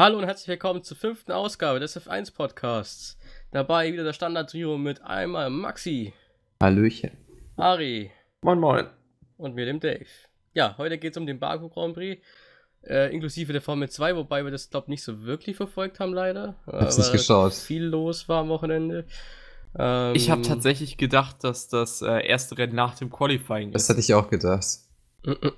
Hallo und herzlich willkommen zur fünften Ausgabe des F1 Podcasts. Dabei wieder das Standard-Trio mit einmal Maxi, Hallöchen. Ari Moin Moin. und mir, dem Dave. Ja, heute geht es um den Baku Grand Prix, äh, inklusive der Formel 2, wobei wir das, glaube ich, nicht so wirklich verfolgt haben, leider. Hab's Äh, nicht weil geschaut. Viel los war am Wochenende. Ähm, Ich habe tatsächlich gedacht, dass das äh, erste Rennen nach dem Qualifying Das ist. hatte ich auch gedacht. mm, mm.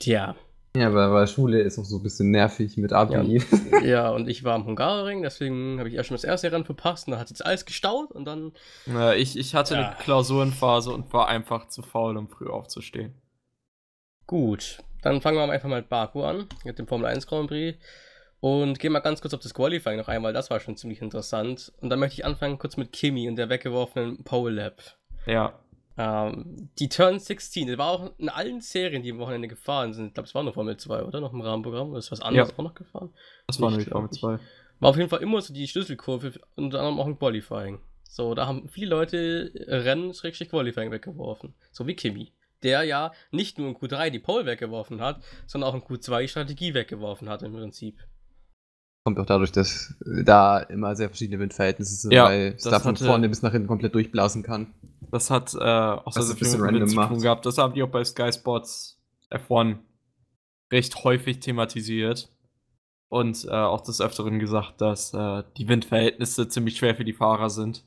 Tja, Ja, aber, aber Schule ist auch so ein bisschen nervig mit Abi. ja, und ich war am Hungaroring, deswegen habe ich erst schon das erste Rennen verpasst und dann hat jetzt alles gestaut und dann Äh, ich, ich hatte Ja. eine Klausurenphase und war einfach zu faul, um früh aufzustehen. Gut, dann fangen wir einfach mal mit Baku an, mit dem Formel 1 Grand Prix. Und gehen mal ganz kurz auf das Qualifying noch einmal, das war schon ziemlich interessant. Und dann möchte ich anfangen kurz mit Kimi und der weggeworfenen Pole Lap. Ja. Ähm, die Turn 16, das war auch in allen Serien, die am Wochenende gefahren sind. Ich glaube, es war nur Formel 2, oder? Noch im Rahmenprogramm. Oder ist was anderes auch noch gefahren? Das war Ich nämlich Formel nicht. 2. War auf jeden Fall immer so die Schlüsselkurve, unter anderem auch im Qualifying. So, da haben viele Leute Rennen, Schrägstrich Qualifying weggeworfen. So wie Kimi. Der ja nicht nur in Q3 die Pole weggeworfen hat, sondern auch in Q2 die Strategie weggeworfen hat im Prinzip. Kommt auch dadurch, dass da immer sehr verschiedene Windverhältnisse sind, Ja, weil es da von vorne bis nach hinten komplett durchblasen kann. Das hat äh, auch sehr, sehr ein bisschen viel mit random zu tun gehabt. Das haben die auch bei Sky Sports F1 recht häufig thematisiert. Und äh, auch des Öfteren gesagt, dass äh, die Windverhältnisse ziemlich schwer für die Fahrer sind.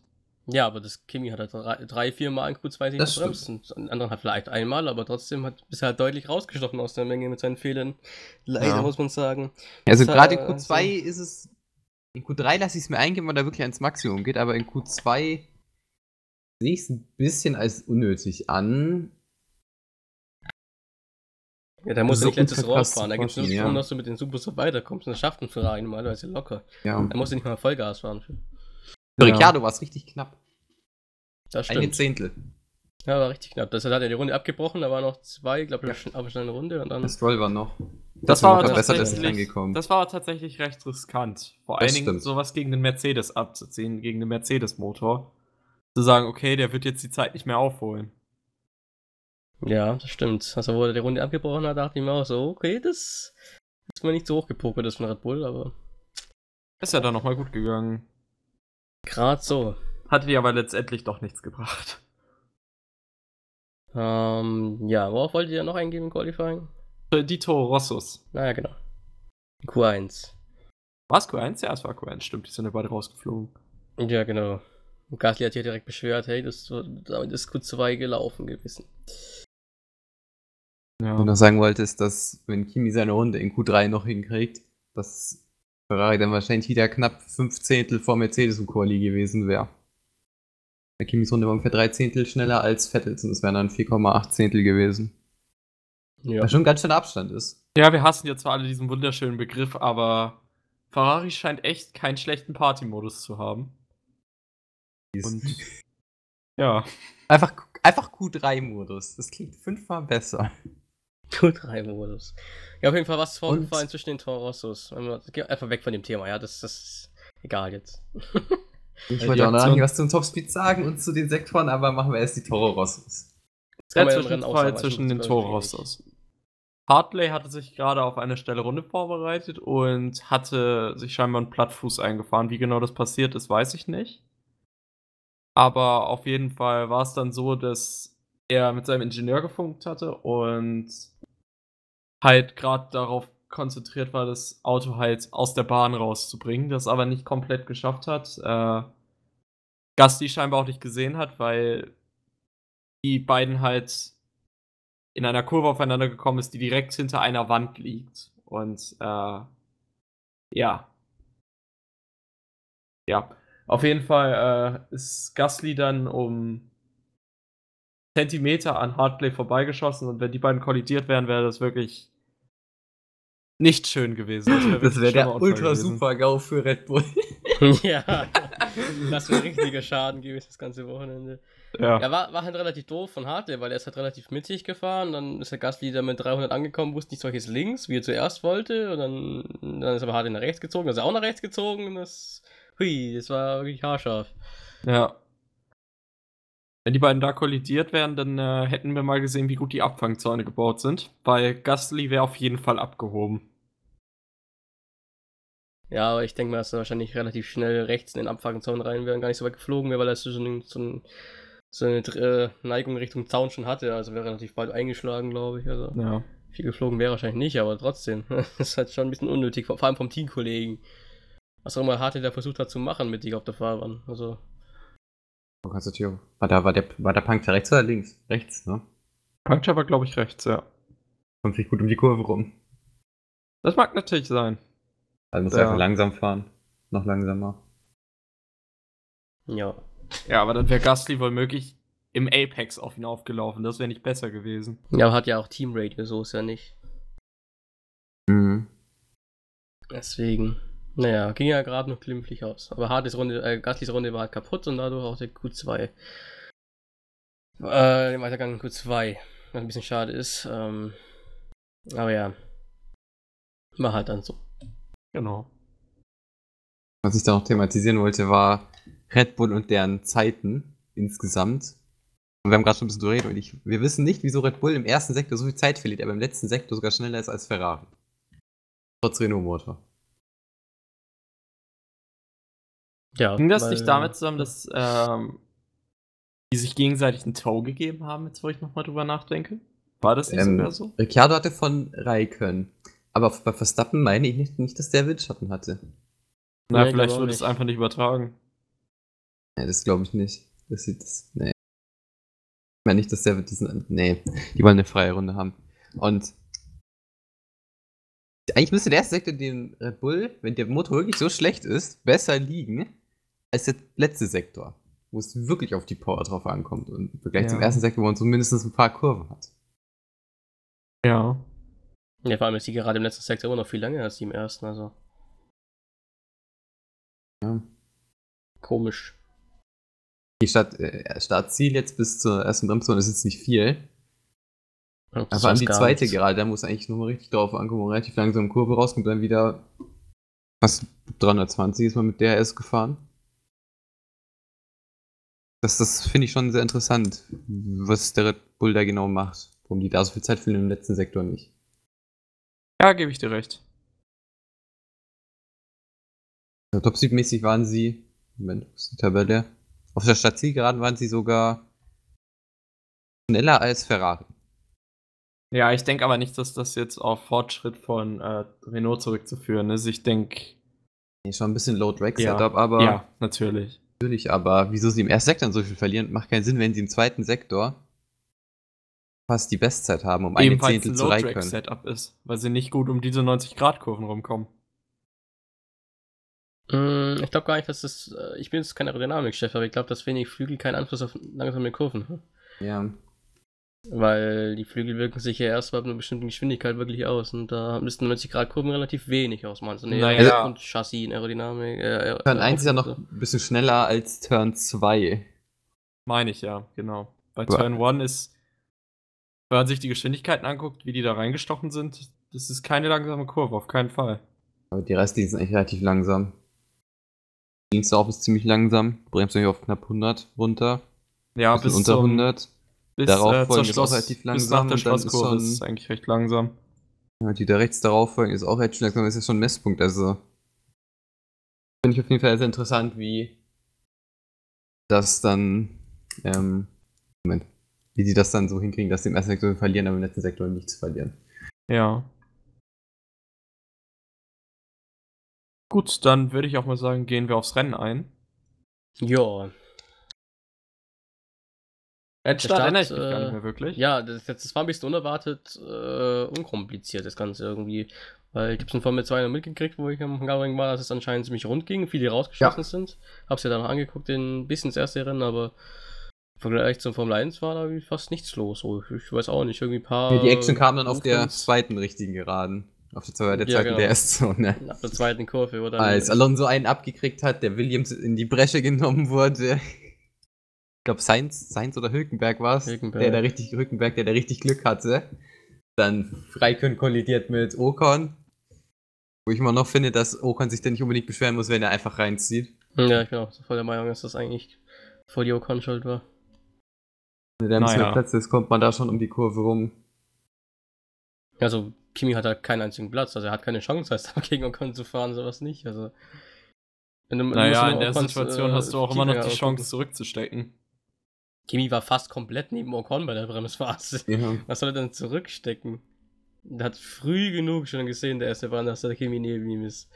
Ja, aber das Kimi hat halt drei, drei vier Mal in Q2 sich Das gebremst. Und ein anderer hat vielleicht einmal, aber trotzdem hat bisher halt deutlich rausgestochen aus der Menge mit seinen Fehlern. Leider Ja. muss man sagen. Also gerade in äh, Q2 ist es. In Q3 lasse ich es mir eingehen, weil da wirklich ans Maximum geht, aber in Q2 sehe ich es ein bisschen als unnötig an. Ja, da muss So er nicht letztes Rohr fahren. Da geht es nur ja. dass du mit den Subus so weiterkommst. Und das schafft ein Ferrari normalerweise locker. Ja. Da musst du nicht mal Vollgas fahren. Für. Für Ricciardo war es richtig knapp. Das Eine stimmt. Zehntel. Ja, war richtig knapp. Das hat er die Runde abgebrochen. Da waren noch zwei, glaube ich, aber schnell eine Runde. Und dann. Das Stroll war noch. Das war war noch tatsächlich, nicht reingekommen. das war tatsächlich recht riskant. Vor Das allen Dingen stimmt. sowas gegen den Mercedes abzuziehen, gegen den Mercedes-Motor. Zu sagen, okay, der wird jetzt die Zeit nicht mehr aufholen. Ja, das stimmt. Also, wo er die Runde abgebrochen hat, dachte ich mir auch so, okay, das ist mir nicht so hochgepokert, das von Red Bull, aber Ist ja dann nochmal gut gegangen. gerade so. Hatte die aber letztendlich doch nichts gebracht. Ähm, ja, worauf wolltet ihr noch eingehen im Qualifying? Die Toro Rossos. Naja, genau. Q1. War es Q1? Ja, es war Q1, stimmt. Die sind ja beide rausgeflogen. Ja, genau. Und Gasly hat ja direkt beschwert, hey, das, damit ist Q2 gelaufen gewesen. Ja. Was ich noch sagen wollte, ist, dass wenn Kimi seine Runde in Q3 noch hinkriegt, dass Ferrari dann wahrscheinlich wieder knapp fünf Zehntel vor Mercedes im Quali gewesen wäre. Bei Kimis Runde war ungefähr drei Zehntel schneller als Vettels und es wären dann 4,8 Zehntel gewesen. Ja. Was schon ein ganz schöner Abstand ist. ja, wir hassen jetzt zwar alle diesen wunderschönen Begriff, aber Ferrari scheint echt keinen schlechten Party-Modus zu haben. Und ja. Einfach, einfach Q3-Modus. Das klingt fünfmal besser. Q3-Modus. Ja, auf jeden Fall was vorgefallen zwischen den Torossos. Einfach weg von dem Thema, ja, das, das ist egal jetzt. Ich Ja, wollte auch noch was zum Topspeed sagen und zu den Sektoren, aber machen wir erst die Toro Rossos. Das kann Der Zwischenfall zwischen ich den find's Toro irgendwie Rossos. Hartley hatte sich gerade auf eine schnelle Runde vorbereitet und hatte sich scheinbar einen Plattfuß eingefahren. Wie genau das passiert ist, weiß ich nicht. Aber auf jeden Fall war es dann so, dass er mit seinem Ingenieur gefunkt hatte und halt gerade darauf konzentriert war, das Auto halt aus der Bahn rauszubringen, das aber nicht komplett geschafft hat. Äh, Gasti scheinbar auch nicht gesehen hat, weil die beiden halt in einer Kurve aufeinander gekommen ist, die direkt hinter einer Wand liegt. Und äh, ja. Ja. Auf jeden Fall äh, ist Gasly dann um Zentimeter an Hartley vorbeigeschossen und wenn die beiden kollidiert wären, wäre das wirklich nicht schön gewesen. wär Das wäre der schlimmer Unfall ultra gewesen. super GAU für Red Bull. ja, das wäre richtiger Schaden gewesen, das ganze Wochenende. Ja. Ja, war, war halt relativ doof von Hartley, weil er ist halt relativ mittig gefahren. Dann ist der Gasly da mit 300 angekommen, wusste nicht solches links, wie er zuerst wollte. Und dann, dann ist aber Hartley nach rechts gezogen, dann ist er auch nach rechts gezogen. Und das, hui, das war wirklich haarscharf. Ja. Wenn die beiden da kollidiert wären, dann äh, hätten wir mal gesehen, wie gut die Abfangzäune gebaut sind. Weil Gasly wäre auf jeden Fall abgehoben. Ja, aber ich denke mal, dass er wahrscheinlich relativ schnell rechts in den Abfahrzaun rein wäre und gar nicht so weit geflogen wäre, weil er so, ein, so, so eine äh, Neigung Richtung Zaun schon hatte. Also wäre relativ bald eingeschlagen, glaube ich. Also Ja. viel geflogen wäre wahrscheinlich nicht, aber trotzdem. das ist halt schon ein bisschen unnötig, vor vor allem vom Teamkollegen. Was auch immer Harte da versucht hat zu machen mit dir auf der Fahrbahn. Also, War, da, war, der, war der Puncture rechts oder links? Rechts, ne? Puncture war, glaube ich, rechts, ja. Kommt sich gut um die Kurve rum. Das mag natürlich sein. Also muss Ja. er einfach langsam fahren. Noch langsamer. ja. Ja, aber dann wäre Gasly womöglich im Apex auf ihn aufgelaufen. Das wäre nicht besser gewesen. Ja, aber hat ja auch Teamradio, so ist ja nicht. Mhm. Deswegen. Naja, ging ja gerade noch glimpflich aus. Aber Hartes Runde, äh, Gaslys Runde war halt kaputt und dadurch auch der Q2. Äh, der Weitergang in Q2. Was ein bisschen schade ist. Ähm, aber ja. War halt dann so. Genau. Was ich da noch thematisieren wollte, war Red Bull und deren Zeiten insgesamt. Und wir haben gerade schon ein bisschen drüber geredet und ich, wir wissen nicht, wieso Red Bull im ersten Sektor so viel Zeit verliert, aber im letzten Sektor sogar schneller ist als Ferrari. Trotz Renault-Motor. Ja. Ging das weil- nicht damit zusammen, dass ähm, die sich gegenseitig einen Tow gegeben haben, jetzt wo ich nochmal drüber nachdenke? War das nicht Ähm, sogar so? Ricciardo hatte von Raikön. Aber bei Verstappen meine ich nicht, nicht dass der Windschatten hatte. Na, Nee, vielleicht wurde es einfach nicht übertragen. Nee, das glaube ich nicht. Das sieht das. Nee. Ich meine nicht, dass der diesen. Nee, die wollen eine freie Runde haben. Und. Eigentlich müsste der erste Sektor den Red Bull, wenn der Motor wirklich so schlecht ist, besser liegen als der letzte Sektor. Wo es wirklich auf die Power drauf ankommt. Und im Vergleich Ja. zum ersten Sektor, wo man so mindestens ein paar Kurven hat. Ja. Ja, vor allem ist die gerade im letzten Sektor immer noch viel länger als die im ersten, also Ja. komisch. Die Start, äh, Startziel jetzt bis zur ersten Bremszone ist jetzt nicht viel. Ja, das Aber an die zweite nichts. gerade, da muss eigentlich nochmal richtig drauf ankommen, wo man relativ langsam Kurve rauskommt, dann wieder fast 320 ist man mit DRS gefahren. Das, das finde ich schon sehr interessant, was der Red Bull da genau macht. Warum die da so viel Zeit finden im letzten Sektor nicht. Ja, gebe ich dir recht. Also Top-Speed-mäßig waren sie, Moment, wo ist die Tabelle? Auf der Stadtzielgeraden waren sie sogar schneller als Ferrari. Ja, ich denke aber nicht, dass das jetzt auf Fortschritt von äh, Renault zurückzuführen ist. Ich denke, Nee, schon ein bisschen Low-Drag-Setup, ja, aber ja, natürlich. Natürlich, aber wieso sie im ersten Sektor so viel verlieren, macht keinen Sinn, wenn sie im zweiten Sektor fast die Bestzeit haben, um eine Ebenfalls Zehntel ein zu Raikön. Low-Drag-Setup ist, weil sie nicht gut um diese 90-Grad-Kurven rumkommen. Mm, Ich glaube gar nicht, dass das. äh, Ich bin jetzt kein Aerodynamik-Chef, aber ich glaube, dass wenig Flügel keinen Einfluss auf langsame Kurven haben. Ja, Weil die Flügel wirken sich ja erst bei einer bestimmten Geschwindigkeit wirklich aus. Und da müssten 90 Grad Kurven relativ wenig ausmachen. Also nee, Naja. und Chassis in Aerodynamik. Äh, Turn äh, 1 ist ja noch ein bisschen schneller als Turn 2. Meine ich ja, genau. Bei Turn 1 ist, wenn man sich die Geschwindigkeiten anguckt, wie die da reingestochen sind, das ist keine langsame Kurve, auf keinen Fall. Aber die restlichen sind eigentlich relativ langsam. Dienstag ist ziemlich langsam, bremst natürlich auf knapp 100 runter. Ja, bis unter zum, 100. bis, Darauf äh, folgen ist auch Schloss, relativ bis nach langsam der dann ist Schlosskurve ist es eigentlich recht langsam. Ja, die da rechts darauf folgen, ist auch recht schnell langsam, das ist ja schon ein Messpunkt. Also finde ich auf jeden Fall sehr interessant, wie das dann, ähm, Moment, wie die das dann so hinkriegen, dass sie im ersten Sektor verlieren, aber im letzten Sektor nichts verlieren. Ja. Gut, dann würde ich auch mal sagen, gehen wir aufs Rennen ein. Ja, Start, erinnere ich mich gar nicht mehr wirklich. ja das, das war ein bisschen unerwartet, äh, unkompliziert, das Ganze irgendwie. Weil ich habe es in Formel 2 noch mitgekriegt, wo ich am Hungaroring war, dass es anscheinend ziemlich rund ging, viele rausgeschossen Ja. sind. Hab's ja dann noch angeguckt, in, bis ins erste Rennen, aber im Vergleich zum Formel 1 war da fast nichts los. So. Ich, weiß auch nicht, irgendwie ein paar. die Action kam dann auf der zweiten richtigen Geraden. Auf der, zweiten- der Ja, zweiten genau. DS-Zone. Ab der zweiten Kurve, oder? Als Alonso einen abgekriegt hat, der Williams in die Bresche genommen wurde. Ich glaube, Sainz, Sainz oder Hülkenberg war es. Hülkenberg. Der da richtig, Hülkenberg, der da richtig Glück hatte. Dann Raikön kollidiert mit Ocon. Wo ich immer noch finde, dass Ocon sich da nicht unbedingt beschweren muss, wenn er einfach reinzieht. Ja, ich bin auch so voll der Meinung, dass das eigentlich vor die Ocon schuld war. Wenn der ein bisschen Naja. mehr Platz ist, kommt man da schon um die Kurve rum. Also, Kimi hat halt keinen einzigen Platz, also er hat keine Chance, heißt gegen Ocon zu fahren, sowas nicht. Also. Wenn du, naja, in der Situation äh, hast du auch immer noch die Chance zurückzustecken. Kimi war fast komplett neben Ocon bei der Bremsphase. Ja. Was soll er denn zurückstecken? Der hat früh genug schon gesehen, der erste Bahn, dass der Kimi neben ihm ist.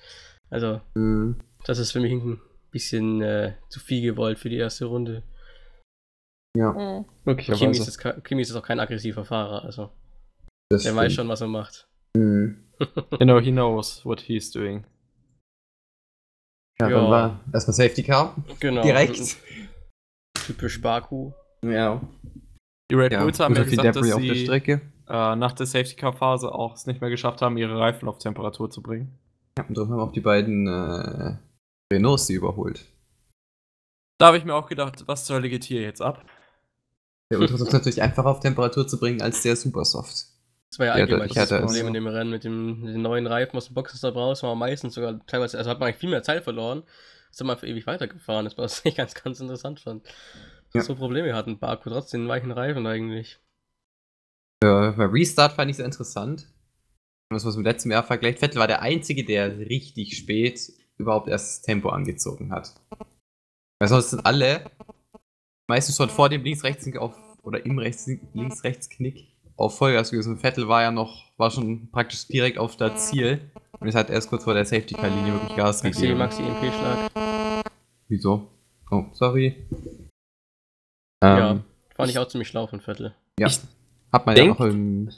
Also, mhm. das ist für mich ein bisschen äh, zu viel gewollt für die erste Runde. Ja. Mhm. Kimi ist, jetzt, Kimi ist jetzt auch kein aggressiver Fahrer, also. Das der stimmt. weiß schon, was er macht. Mhm. genau, he knows what he's doing. Ja, ja. dann war erstmal Safety Car. Genau. Direkt. Typisch Baku. Ja. Die Red Bulls ja, haben ja gesagt, dass sie äh, nach der Safety Car Phase auch es nicht mehr geschafft haben, ihre Reifen auf Temperatur zu bringen. Ja, und darum haben auch die beiden äh, Renaults sie überholt. Da habe ich mir auch gedacht, was zur Hölle geht hier jetzt ab? Der Ultra ist natürlich einfacher auf Temperatur zu bringen als der Supersoft. Das war ja allgemein das Problem in dem Rennen mit dem, mit den neuen Reifen aus dem Boxenstopp raus, war meistens sogar teilweise, also hat man eigentlich viel mehr Zeit verloren, ist dann einfach ewig weitergefahren, war was ich ganz, ganz interessant fand. Ja. So Probleme hatten Baku trotzdem den weichen Reifen eigentlich. Ja, bei Restart fand ich sehr interessant. Wenn man es mit dem letzten Jahr vergleicht, Vettel war der Einzige, der richtig spät überhaupt erst das Tempo angezogen hat. Weil sonst sind alle meistens schon vor dem Links-Rechts-Knick auf oder im Links-Rechts-Knick auf Vollgas gewesen. Vettel war ja noch, war schon praktisch direkt auf das Ziel und es hat erst kurz vor der Safety-Car-Linie wirklich Gas Maxi, gegeben. Maxi, MP-Schlag. Wieso? Oh, sorry. Ja, ähm, fand ich auch ziemlich schlau von Vettel. Ja. Ich hat man denk, ja auch im.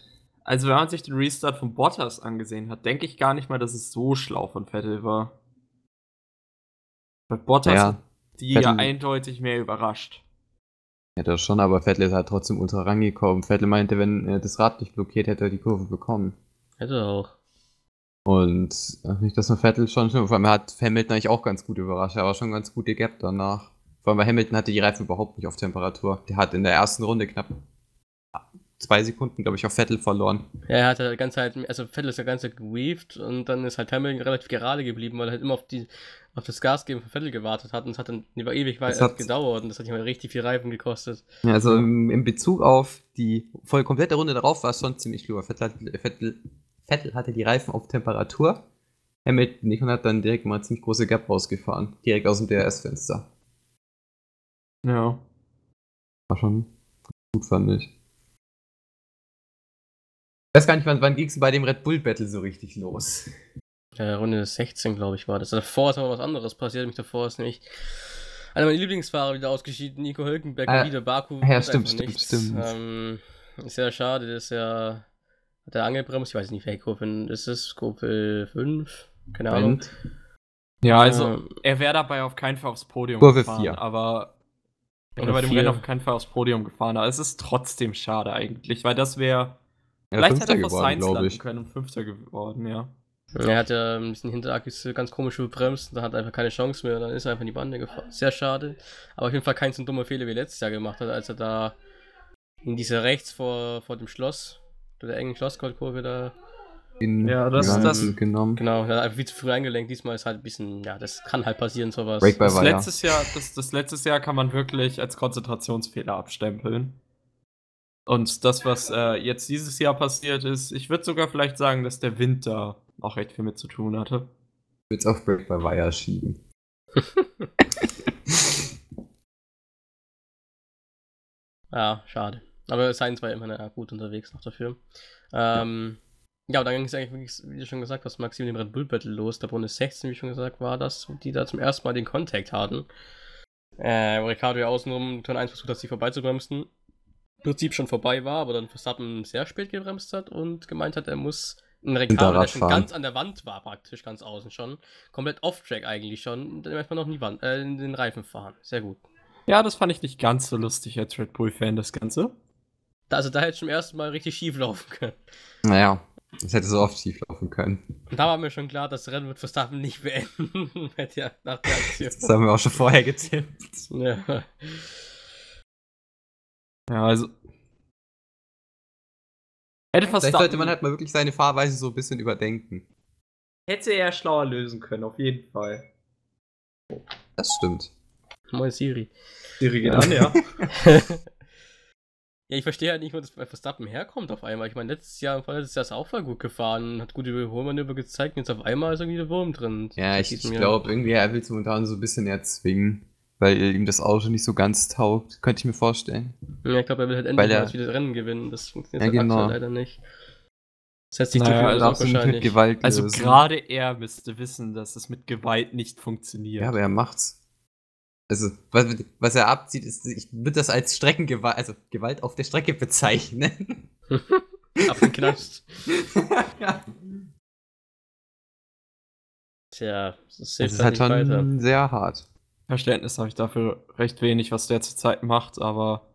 Also, wenn man sich den Restart von Bottas angesehen hat, denke ich gar nicht mal, dass es so schlau von Vettel war. Bei Bottas ja, die Vettel, ja eindeutig mehr überrascht. Ja, das schon, aber Vettel ist halt trotzdem ultra rangekommen. Vettel meinte, wenn er das Rad nicht blockiert, hätte er die Kurve bekommen. Hätte er auch. Und nicht, dass man Vettel schon, vor allem hat Hamilton eigentlich auch ganz gut überrascht. Er war schon ganz gute Gap danach. Vor allem bei Hamilton hatte die Reifen überhaupt nicht auf Temperatur. Der hat in der ersten Runde knapp zwei Sekunden, glaube ich, auf Vettel verloren. Ja, er hat die ganze Zeit, also Vettel ist ja ganze geweaved und dann ist halt Hamilton relativ gerade geblieben, weil er halt immer auf die auf das Gasgeben von Vettel gewartet hat und es hat dann über ewig weit hat, gedauert und das hat ihm halt richtig viel Reifen gekostet. Ja, also im, im Bezug auf die voll komplette Runde darauf war es schon ziemlich klar. Vettel, Vettel, Vettel hatte die Reifen auf Temperatur, Hamilton nicht und hat dann direkt mal eine ziemlich große Gap rausgefahren, direkt aus dem DRS-Fenster. Ja. War schon gut, fand ich. Ich weiß gar nicht, wann, wann ging es bei dem Red Bull Battle so richtig los? Ja, Runde 16, glaube ich, war das. Davor ist aber was anderes passiert. Nämlich davor ist nämlich einer meiner Lieblingsfahrer wieder ausgeschieden, Nico Hülkenberg ah, wieder Baku. Ja, stimmt, stimmt, nichts. stimmt. Ähm, ist sehr schade, das ist ja. Hat er angebremst? Ich weiß nicht, welche Kurve ist es? Kurve 5? Keine Ahnung. Ja, also ähm, er wäre dabei auf keinen Fall aufs Podium Kurve gefahren, 4. aber oder bei dem Rennen auf keinen Fall aufs Podium gefahren. Aber es ist trotzdem schade eigentlich, weil das wäre. Ja, vielleicht hätte er vor Sainz landen können und Fünfter geworden, ja. Er hat ja ein bisschen Hinterakis ganz komisch bebremst und hat einfach keine Chance mehr. Und dann ist er einfach in die Bande gefahren. Sehr schade. Aber auf jeden Fall kein so dummer Fehler wie letztes Jahr gemacht hat, als er da in dieser rechts vor, vor dem Schloss, der engen Schlossgoldkurve da. In ja, das ist das. Genommen. Genau, hat einfach viel zu früh eingelenkt. Diesmal ist halt ein bisschen, ja, das kann halt passieren, sowas. Das letztes, Jahr, das, das letztes Jahr kann man wirklich als Konzentrationsfehler abstempeln. Und das, was äh, jetzt dieses Jahr passiert ist, ich würde sogar vielleicht sagen, dass der Winter auch recht viel mit zu tun hatte. Ich würde es auf Break by Wire schieben. ja, schade. Aber Science war immer gut unterwegs noch dafür. Ähm, ja, und dann ging es eigentlich, wie du schon gesagt hast, Maxim dem Red Bull Battle los. Der Runde 16, wie schon gesagt, war das, die da zum ersten Mal den Kontakt hatten. Äh, Ricardo ja außenrum Turn 1 versucht hat, sie vorbeizubremsen. Im Prinzip schon vorbei war, aber dann Verstappen sehr spät gebremst hat und gemeint hat, er muss ein Ricardo, der schon ganz an der Wand war, praktisch ganz außen schon. Komplett off-track eigentlich schon. Dann möchte man noch in, die Wand, äh, in den Reifen fahren. Sehr gut. Ja, das fand ich nicht ganz so lustig als Red Bull-Fan, das Ganze. Also da hätte es zum ersten Mal richtig schief laufen können. Naja, das hätte so oft schief laufen können. Und da war mir schon klar, dass das Rennen mit Verstappen nicht beenden ja, nach der Aktion. Das haben wir auch schon vorher getippt. Ja. Ja, also Hätte Vielleicht sollte man halt mal wirklich seine Fahrweise so ein bisschen überdenken. Hätte er schlauer lösen können, auf jeden Fall. Das stimmt. Moin Siri. Siri geht ja. an, ja. Ja, ich verstehe halt nicht, wo das bei Verstappen herkommt auf einmal. Ich meine, letztes Jahr, vorletztes Jahr ist er auch voll gut gefahren, hat gute Überholmanöver gezeigt und jetzt auf einmal ist irgendwie der Wurm drin. Ja, ich, ich glaube, irgendwie er will es momentan so ein bisschen erzwingen, weil ihm das Auto nicht so ganz taugt. Könnte ich mir vorstellen. Ja, ich glaube, er will halt endlich er- mal wieder Rennen gewinnen. Das funktioniert Ja, halt genau. leider nicht. Das sich Naja, also nicht mit wahrscheinlich. Gewalt Also lösen. gerade er müsste wissen, dass es mit Gewalt nicht funktioniert. Ja, aber er macht's. Also, was, was er abzieht, ist, ich würde das als Streckengewalt, also Gewalt auf der Strecke bezeichnen. Ab den Knast. ja. Tja, das Das ist halt nicht weiter. schon sehr hart. Verständnis habe ich dafür recht wenig, was der zurzeit macht, aber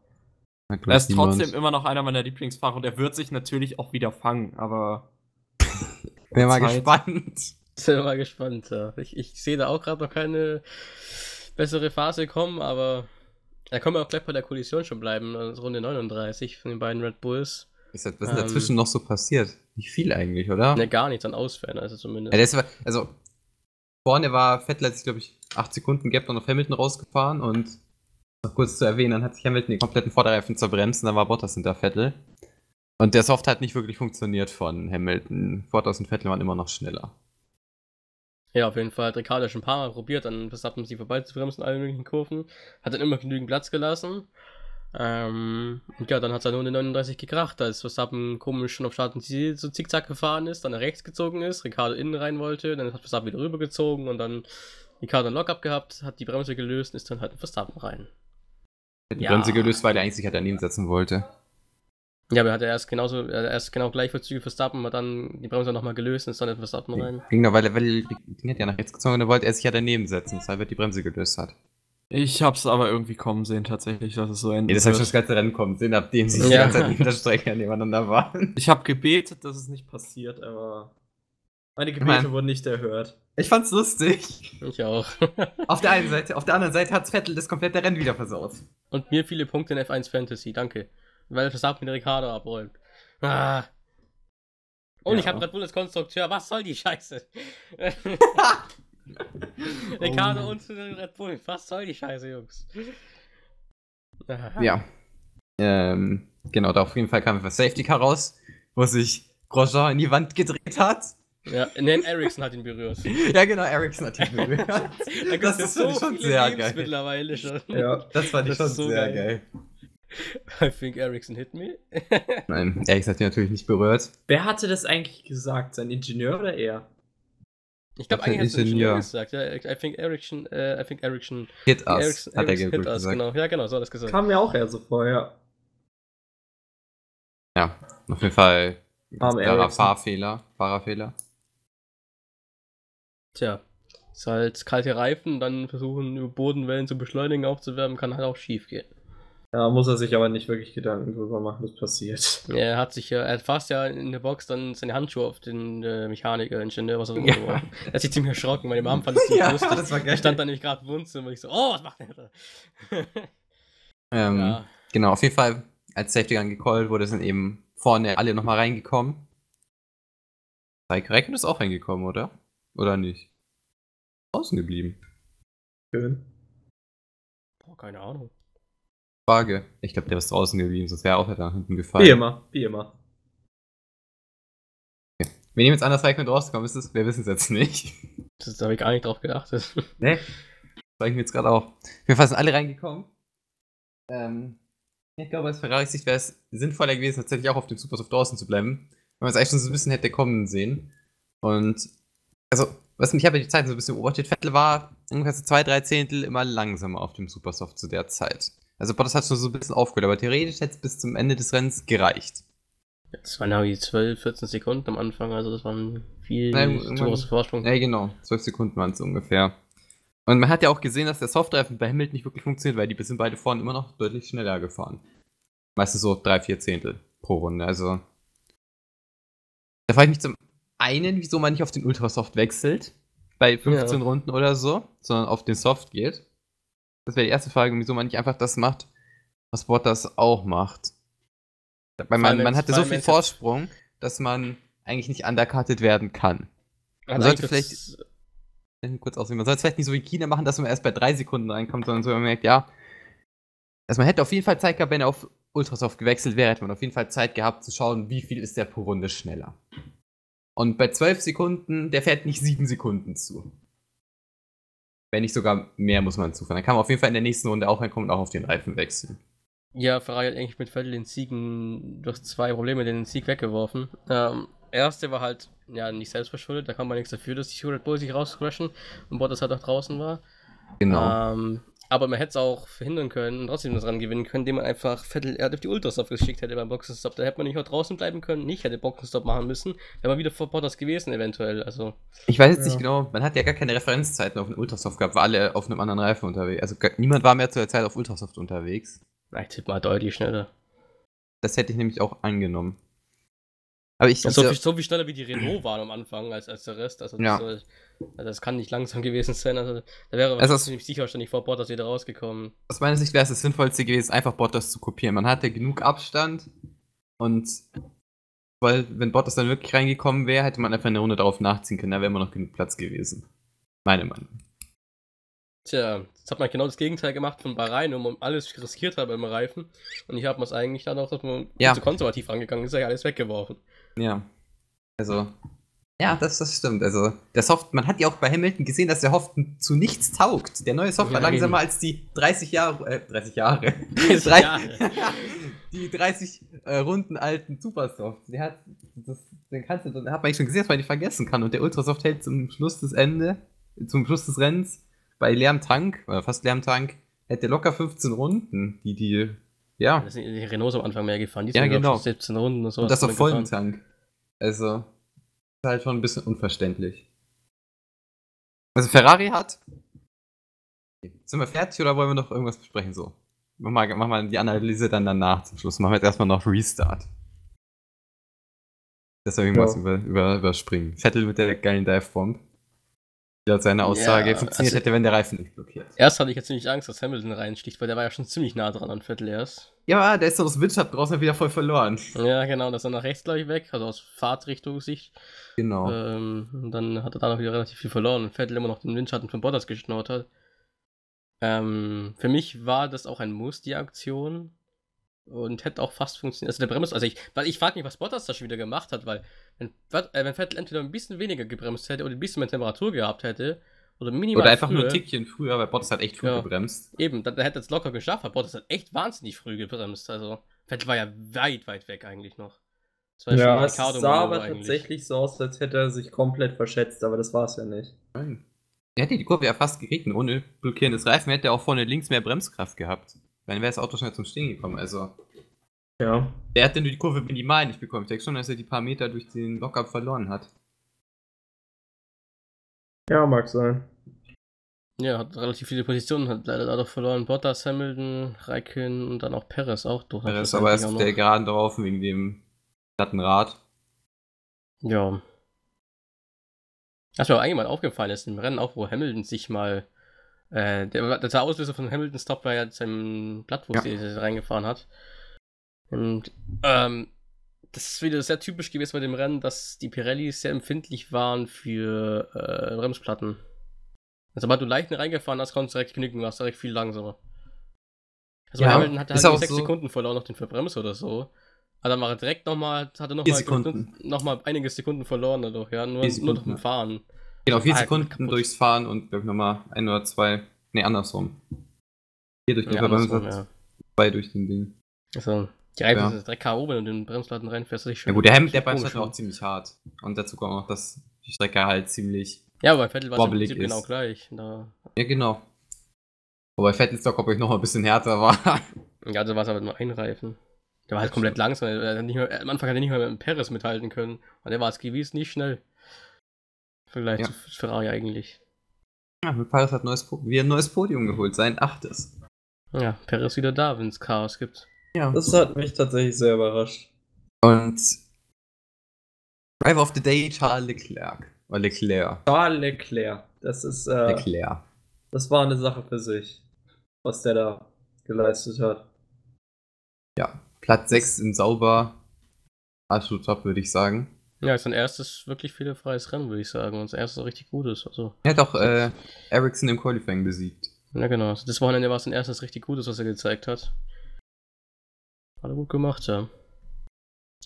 er ist niemand. trotzdem immer noch einer meiner Lieblingsfahrer und er wird sich natürlich auch wieder fangen, aber Bin mal gespannt. Wir mal gespannt. Ja. Ich, ich sehe da auch gerade noch keine bessere Phase kommen, aber da können wir auch gleich bei der Kollision schon bleiben. Also Runde 39 von den beiden Red Bulls. Ist das, was ist Ähm. dazwischen noch so passiert? Nicht viel eigentlich, oder? Ne, gar nichts an Ausfällen, also zumindest. Ja, war, also, vorne war Vettel, hat sich, glaube ich, 8 Sekunden Gap noch auf Hamilton rausgefahren und noch kurz zu erwähnen, dann hat sich Hamilton den kompletten Vorderreifen zerbremst und dann war Bottas hinter Vettel. Und der Soft hat nicht wirklich funktioniert von Hamilton. Bottas und Vettel waren immer noch schneller. Ja, auf jeden Fall hat Ricardo schon ein paar Mal probiert, an Verstappen sie vorbeizubremsen in allen möglichen Kurven. Hat dann immer genügend Platz gelassen. Ähm, und ja, dann hat er nur eine 39 gekracht, als Verstappen komisch schon auf Start und Ziel so zickzack gefahren ist, dann nach rechts gezogen ist, Ricardo innen rein wollte, dann hat Verstappen wieder rübergezogen und dann Ricardo einen Lock gehabt, hat die Bremse gelöst und ist dann halt in Verstappen rein. Hat die Ja. Bremse gelöst, weil er eigentlich sich halt daneben setzen wollte. Ja, aber er hat erst genauso, er erst genau gleich Verzüge Verstappen, hat dann die Bremse nochmal gelöst und ist dann in Verstappen rein. Genau, weil er, weil er Ding hat ja nach rechts gezogen und dann wollte er sich ja daneben setzen, weshalb er die Bremse gelöst hat. ich hab's aber irgendwie kommen sehen tatsächlich, dass es so endet. Nee, das habe ich schon das ganze Rennen kommen sehen, nachdem sie die Ja. ganze Zeit der Strecke nebeneinander waren. Ich habe gebetet, dass es nicht passiert, aber meine Gebete Mann. wurden nicht erhört. Ich fand's lustig. Ich auch. Auf der einen Seite, auf der anderen Seite hat Vettel das komplette Rennen wieder versaut. Und mir viele Punkte in F1 Fantasy, danke. Weil Verstappen den Ricardo abräumt. Ah. Und Ja. ich habe Red Bull als Konstrukteur, was soll die Scheiße? Ricardo Oh. und Red Bull, was soll die Scheiße, Jungs? Ja. Ähm, genau, da auf jeden Fall kam etwas Safety Car raus, wo sich Grosjean in die Wand gedreht hat. Ja, nein, Ericsson hat ihn berührt. Ja, genau, Ericsson hat ihn berührt. Da das ist so schon sehr geil. mittlerweile schon. Das fand ich Das schon so sehr geil. geil. I think Ericsson hit me. Nein, Ericsson hat ihn natürlich nicht berührt. Wer hatte das eigentlich gesagt? Sein Ingenieur oder er? Ich glaube, Ich glaub, eigentlich hat es Ingenieur. Gesagt. Ja, I think Ericsson, äh, I think Ericsson, Hit us, Ericsson, hat er Ericsson gut hit us, gesagt. genau. Ja, genau, so hat er es gesagt. Kam mir auch eher so vor, ja. Ja, auf jeden Fall klarer. Fahrfehler, Fahrerfehler. Tja, ist halt kalte Reifen, dann versuchen über Bodenwellen zu beschleunigen, aufzuwärmen, kann halt auch schief gehen. Da muss er sich aber nicht wirklich Gedanken drüber machen, was passiert. Er hat sich ja, er hat fast ja in der Box dann seine Handschuhe auf den äh, Mechaniker, Ingenieur, was auch immer Ja. Er hat sich ziemlich erschrocken, weil im Abend fand es ziemlich Ja, lustig. das war geil. Ich stand da nämlich gerade im Wohnzimmer und ich so, oh, was macht der da? Ähm, ja. Genau, auf jeden Fall, als Safety Gun gecallt wurde, sind eben vorne alle nochmal reingekommen. Raikkonen ist auch reingekommen, oder? Oder nicht? Draußen geblieben. Schön. Boah, keine Ahnung. Frage. Ich glaube, der ist draußen geblieben, sonst wäre er auch nach hinten gefallen. Wie immer, wie immer. Wir nehmen jetzt an, dass Raikkonen rausgekommen ist. es- Wir wissen es jetzt nicht. Das, da habe ich gar nicht drauf geachtet. Ne? Das sage ich mir jetzt gerade auch. Fall sind alle reingekommen. Ähm, ich glaube, aus Ferraris Sicht wäre es sinnvoller gewesen, tatsächlich auch auf dem Supersoft draußen zu bleiben. Wenn man es eigentlich schon so ein bisschen hätte kommen sehen. Und, also, was mich aber die Zeit so ein bisschen beobachtet, Vettel war ungefähr so zwei, drei Zehntel immer langsamer auf dem Supersoft zu der Zeit. Also, Bottas hat schon so ein bisschen aufgehört, aber theoretisch hätte es bis zum Ende des Rennens gereicht. Das waren ja wie 12, 14 Sekunden am Anfang, also das waren viel zu großer Vorsprung. Ja, genau. Zwölf Sekunden waren es ungefähr. Und man hat ja auch gesehen, dass der Softreifen bei Hamilton nicht wirklich funktioniert, weil die sind beide vorne immer noch deutlich schneller gefahren. Meistens so drei, vier Zehntel pro Runde. Also. Da frage ich mich zum einen, wieso man nicht auf den Ultrasoft wechselt. Bei 15 Ja. Runden oder so, sondern auf den Soft geht. Das wäre die erste Frage, wieso man nicht einfach das macht, was Bottas auch macht. Weil man, man hatte so viel Vorsprung, dass man eigentlich nicht undercutted werden kann. Hat man sollte das- kurz aussehen. Man soll es vielleicht nicht so wie China machen, dass man erst bei drei Sekunden reinkommt, sondern so man merkt, ja, Also man hätte auf jeden Fall Zeit gehabt, wenn er auf Ultrasoft gewechselt wäre, hätte man auf jeden Fall Zeit gehabt zu schauen, wie viel ist der pro Runde schneller. Und bei 12 Sekunden, der fährt nicht 7 Sekunden zu. Wenn nicht sogar mehr muss man zufahren. Dann kann man auf jeden Fall in der nächsten Runde auch reinkommen und auch auf den Reifen wechseln. Ja, Ferrari hat eigentlich mit Vettel den Siegen durch zwei Probleme den Sieg weggeworfen. Ähm, erste war halt, ja, nicht selbst verschuldet, da kann man nichts dafür, dass die Red Bull sich rauscrashen und Bottas halt auch draußen war. Genau. Ähm, aber man hätte es auch verhindern können und trotzdem das Rennen gewinnen können, indem man einfach Vettel eher auf die Ultrasoft geschickt hätte beim Boxenstopp. Da hätte man nicht nur draußen bleiben können, nicht hätte Boxenstopp machen müssen, wäre man wieder vor Bottas gewesen eventuell. Also, Ich weiß jetzt Ja. nicht genau, man hat ja gar keine Referenzzeiten auf den Ultrasoft gehabt, war alle auf einem anderen Reifen unterwegs. Also gar- niemand war mehr zu der Zeit auf Ultrasoft unterwegs. ich tippe mal deutlich schneller. Das hätte ich nämlich auch angenommen. Aber ich. So, viel, so viel schneller wie die Renault waren am Anfang als, als der Rest. Also das, Ja. Also das kann nicht langsam gewesen sein. Also da wäre Also ziemlich sicher wahrscheinlich vor Bottas wieder rausgekommen. aus meiner Sicht wäre es das Sinnvollste gewesen, einfach Bottas zu kopieren. Man hatte genug Abstand und weil, wenn Bottas dann wirklich reingekommen wäre, hätte man einfach eine Runde darauf nachziehen können, da wäre immer noch genug Platz gewesen. Meine Meinung. Tja, jetzt hat man genau das Gegenteil gemacht von Bahrain, wo man alles riskiert hat beim Reifen. Und hier hat man es eigentlich dann auch, dass man Ja. zu konservativ angegangen ist, ja alles weggeworfen. Ja. Also. Ja, das, das stimmt. Also, der Soft, man hat ja auch bei Hamilton gesehen, dass der Soft zu nichts taugt. Der neue Soft war Ja, langsamer eben. als die 30 Jahre, äh, 30 Jahre. 30 Drei- Jahre. die 30 äh, Runden alten Supersoft. Der hat, das, den kannst du, den hat man eigentlich schon gesehen, dass man nicht vergessen kann. Und der Ultrasoft hält zum Schluss des Ende, zum Schluss des Rennens, bei leerem Tank, oder fast leerem Tank, hätte locker 15 Runden, die, die, ja, Das sind die Renaults am Anfang mehr gefahren. Die Ja, sind ich, genau. schon 17 Runden und so. und das auf gefahren. Tank. Also, halt schon ein bisschen unverständlich. Also Ferrari hat. Sind wir fertig oder wollen wir noch irgendwas besprechen? So. Mach mal, mach mal die Analyse dann danach zum Schluss. Machen wir jetzt erstmal noch Restart. Dass wir irgendwas Ja. über, über, überspringen. Vettel mit der geilen Dive-Bomb. Laut seiner Aussage Ja, funktioniert also- hätte, wenn der Reifen nicht blockiert. Erst hatte ich jetzt ziemlich Angst, dass Hamilton reinsticht, weil der war ja schon ziemlich nah dran an Vettel erst. Ja, der ist doch aus Windschatten draußen wieder voll verloren. Ja, genau, das ist dann nach rechts, glaube ich, weg, also aus Fahrtrichtungssicht. Genau. Ähm, und dann hat er da noch wieder relativ viel verloren und Vettel immer noch den Windschatten von Bottas geschnurrt hat. Ähm, für mich war das auch ein Muss, die Aktion. Und hätte auch fast funktioniert. Also der Bremse, also ich, weil ich frage mich, was Bottas da schon wieder gemacht hat, weil wenn, äh, wenn Vettel entweder ein bisschen weniger gebremst hätte oder ein bisschen mehr Temperatur gehabt hätte, oder minimal Oder einfach nur früher, ein Tickchen früher, weil Bottas hat echt früh Ja. gebremst. Eben, dann, dann hätte er es locker geschafft, weil Bottas hat echt wahnsinnig früh gebremst. Also Vettel war ja weit, weit weg eigentlich noch. Das war Ja, schon es Ricardo sah aber eigentlich. tatsächlich so aus, als hätte er sich komplett verschätzt, aber das war es ja nicht. Nein. Er hätte die Kurve ja fast gekriegt. und Ohne blockierendes Reifen hätte er auch vorne links mehr Bremskraft gehabt. Dann wäre das Auto schnell zum Stehen gekommen. Also, Ja. der hätte nur die Kurve minimal nicht bekommen. Ich denke schon, dass er die paar Meter durch den Lockup verloren hat. Ja, mag sein. Ja, hat relativ viele Positionen, hat leider dadurch verloren. Bottas, Hamilton, Raikön und dann auch Perez auch durch. Er ist aber erst auf der Geraden drauf wegen dem glatten Rad. Ja. Was mir auch eigentlich mal aufgefallen ist, im Rennen auch, wo Hamilton sich mal. Äh, der, der Auslöser von Hamiltons Stop war ja sein Blatt, wo Ja. sie sie reingefahren hat. Und ähm, das ist wieder sehr typisch gewesen bei dem Rennen, dass die Pirellis sehr empfindlich waren für äh, Bremsplatten. Also, sobald du leicht reingefahren hast, konntest du direkt knicken, warst direkt viel langsamer. Also, Ja, Hamilton hatte halt auch sechs so. Sekunden verloren noch den Verbremser oder so. Aber dann war er direkt nochmal, hatte nochmal noch mal einige Sekunden verloren dadurch, ja. Nur, nur noch Sekunden, im Fahren. Genau, vier Sekunden kaputt. durchs Fahren und glaube ich nochmal ein oder zwei. Ne, andersrum. Vier durch den Ja, ja. zwei durch den Ding. Also, die Reifen Ja. sind direkt K.O., wenn du den Bremsplatten reinfährst. Ist Ja gut, der Hem, der komisch, war auch ziemlich hart. Und dazu kommt auch, dass die Strecke halt ziemlich. Ja, aber bei Vettel war es im Prinzip genau ist. gleich. Da, Ja, genau. Wobei Vettels Stock, glaube ich, noch mal ein bisschen härter war. ja, also war es aber nur ein Reifen. Der war halt komplett langsam. Mehr, am Anfang hat er nicht mehr mit dem Perez mithalten können. Und der war als gewiss nicht schnell. Vergleich Ja. zu Ferrari eigentlich. Ja, mit Paris hat neues, wieder ein neues Podium geholt, sein achtes. Ja, Perez wieder da, wenn es Chaos gibt. Ja. Das hat mich tatsächlich sehr überrascht. Und Driver of the Day, Charles Leclerc. Oder Leclerc. Charles Leclerc. Das ist, äh, Leclerc. das war eine Sache für sich, was der da geleistet hat. Ja. Platz 6 in sauber. Absolut top, würde ich sagen. Ja, ist sein erstes wirklich fehlerfreies Rennen, würde ich sagen. Und sein erstes richtig gutes. Also, Er hat auch äh, Ericsson im Qualifying besiegt. Ja, genau. Also das Wochenende war es ein erstes richtig Gutes, was er gezeigt hat. Hat er gut gemacht, ja.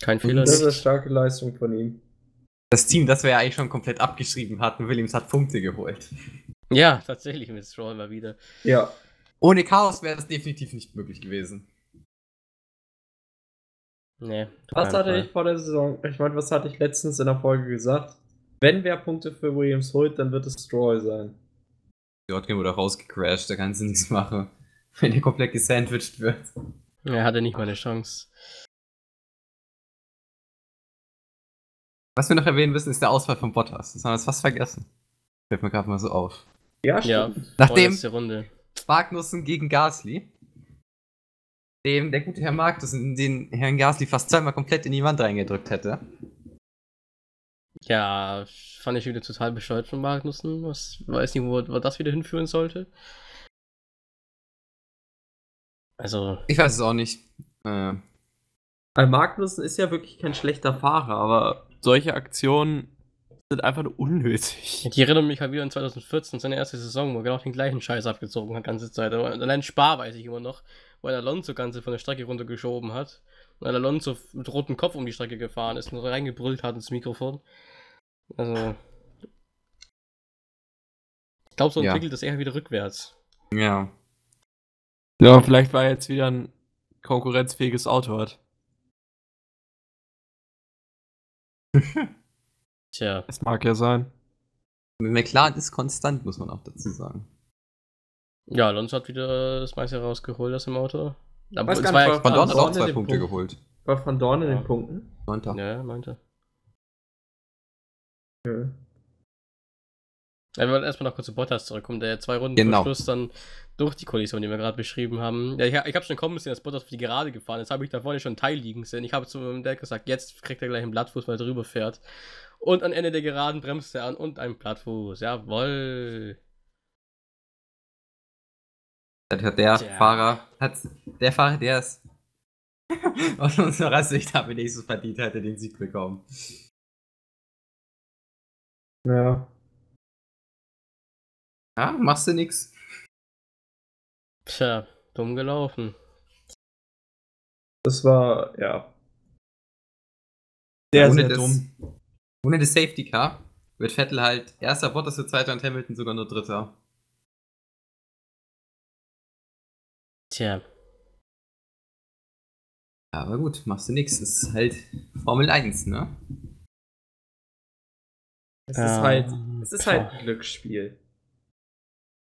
Kein Fehler. Das ist eine starke Leistung von ihm. Das Team, das wir ja eigentlich schon komplett abgeschrieben hatten, Williams hat Punkte geholt. Ja, tatsächlich mit Stroll mal wieder. Ja. Ohne Chaos wäre das definitiv nicht möglich gewesen. Nee. Was hatte Fall. ich vor der Saison? Ich meine, was hatte ich letztens in der Folge gesagt? Wenn wer Punkte für Williams holt, dann wird es Stroll sein. Jordan wurde rausgecrashed, da kannst du nichts machen. Wenn der komplett gesandwiched wird. Er hatte nicht mal eine Chance. Was wir noch erwähnen müssen, ist der Ausfall von Bottas. Das haben wir jetzt fast vergessen. Fällt mir gerade mal so auf. Ja, Ja, stimmt. Nachdem vorletzte Runde. Magnussen gegen Gasly, dem der gute Herr Magnussen den Herrn Gasly fast zweimal komplett in die Wand reingedrückt hätte. Ja, fand ich wieder total bescheuert von Magnussen. Was weiß nicht, wo, wo das wieder hinführen sollte. Also, Ich weiß es auch nicht. Äh, Weil Magnussen ist ja wirklich kein schlechter Fahrer, aber solche Aktionen sind einfach nur unnötig. die erinnern mich halt wieder an 2014, seine erste Saison, wo er genau den gleichen Scheiß abgezogen hat, ganze Zeit. Aber allein Spar weiß ich immer noch, wo er Alonso ganze von der Strecke runtergeschoben hat. Und Alonso mit rotem Kopf um die Strecke gefahren ist und reingebrüllt hat ins Mikrofon. Also. Ich glaube, so Ja. entwickelt das eher wieder rückwärts. ja. Ja, vielleicht weil er jetzt wieder ein konkurrenzfähiges Auto hat. Tja. Das mag ja sein. McLaren ist konstant, muss man auch dazu sagen. Ja, Alonso hat wieder das meiste rausgeholt aus dem Auto. Aber es war Ah, dort hat Dorn auch zwei Punkte Punkt. geholt. War von Dorn in Ja. den Punkten. Neunter. Ja, meinte. Ja. Ja, wir wollen erstmal noch kurz zu Bottas zurückkommen, der zwei Runden Genau. vor Schluss dann durch die Kollision, die wir gerade beschrieben haben. Ja, ich, ich habe schon kommen sehen, dass Bottas auf die Gerade gefahren ist. Habe ich da vorne schon einen Teil liegen sehen. Ich habe zu meinem Dad gesagt, jetzt kriegt er gleich einen Blattfuß, weil er drüber fährt. Und am Ende der Geraden bremst er an und ein Plattfuß. Jawoll. Das hat der Tja. Fahrer, hat der Fahrer, der es aus unserer Sicht am wenigstens verdient hätte, den Sieg bekommen. ja. Ja, machst du nix. Tja, dumm gelaufen. Das war, ja. Sehr, ohne sehr das, dumm. Ohne das Safety Car wird Vettel halt erster, Bottas wird zweiter und Hamilton sogar nur dritter. Tja. Ja, aber gut, machst du nix. Das ist halt Formel 1, ne? Es Ja. ist halt, es ist halt ein Glücksspiel.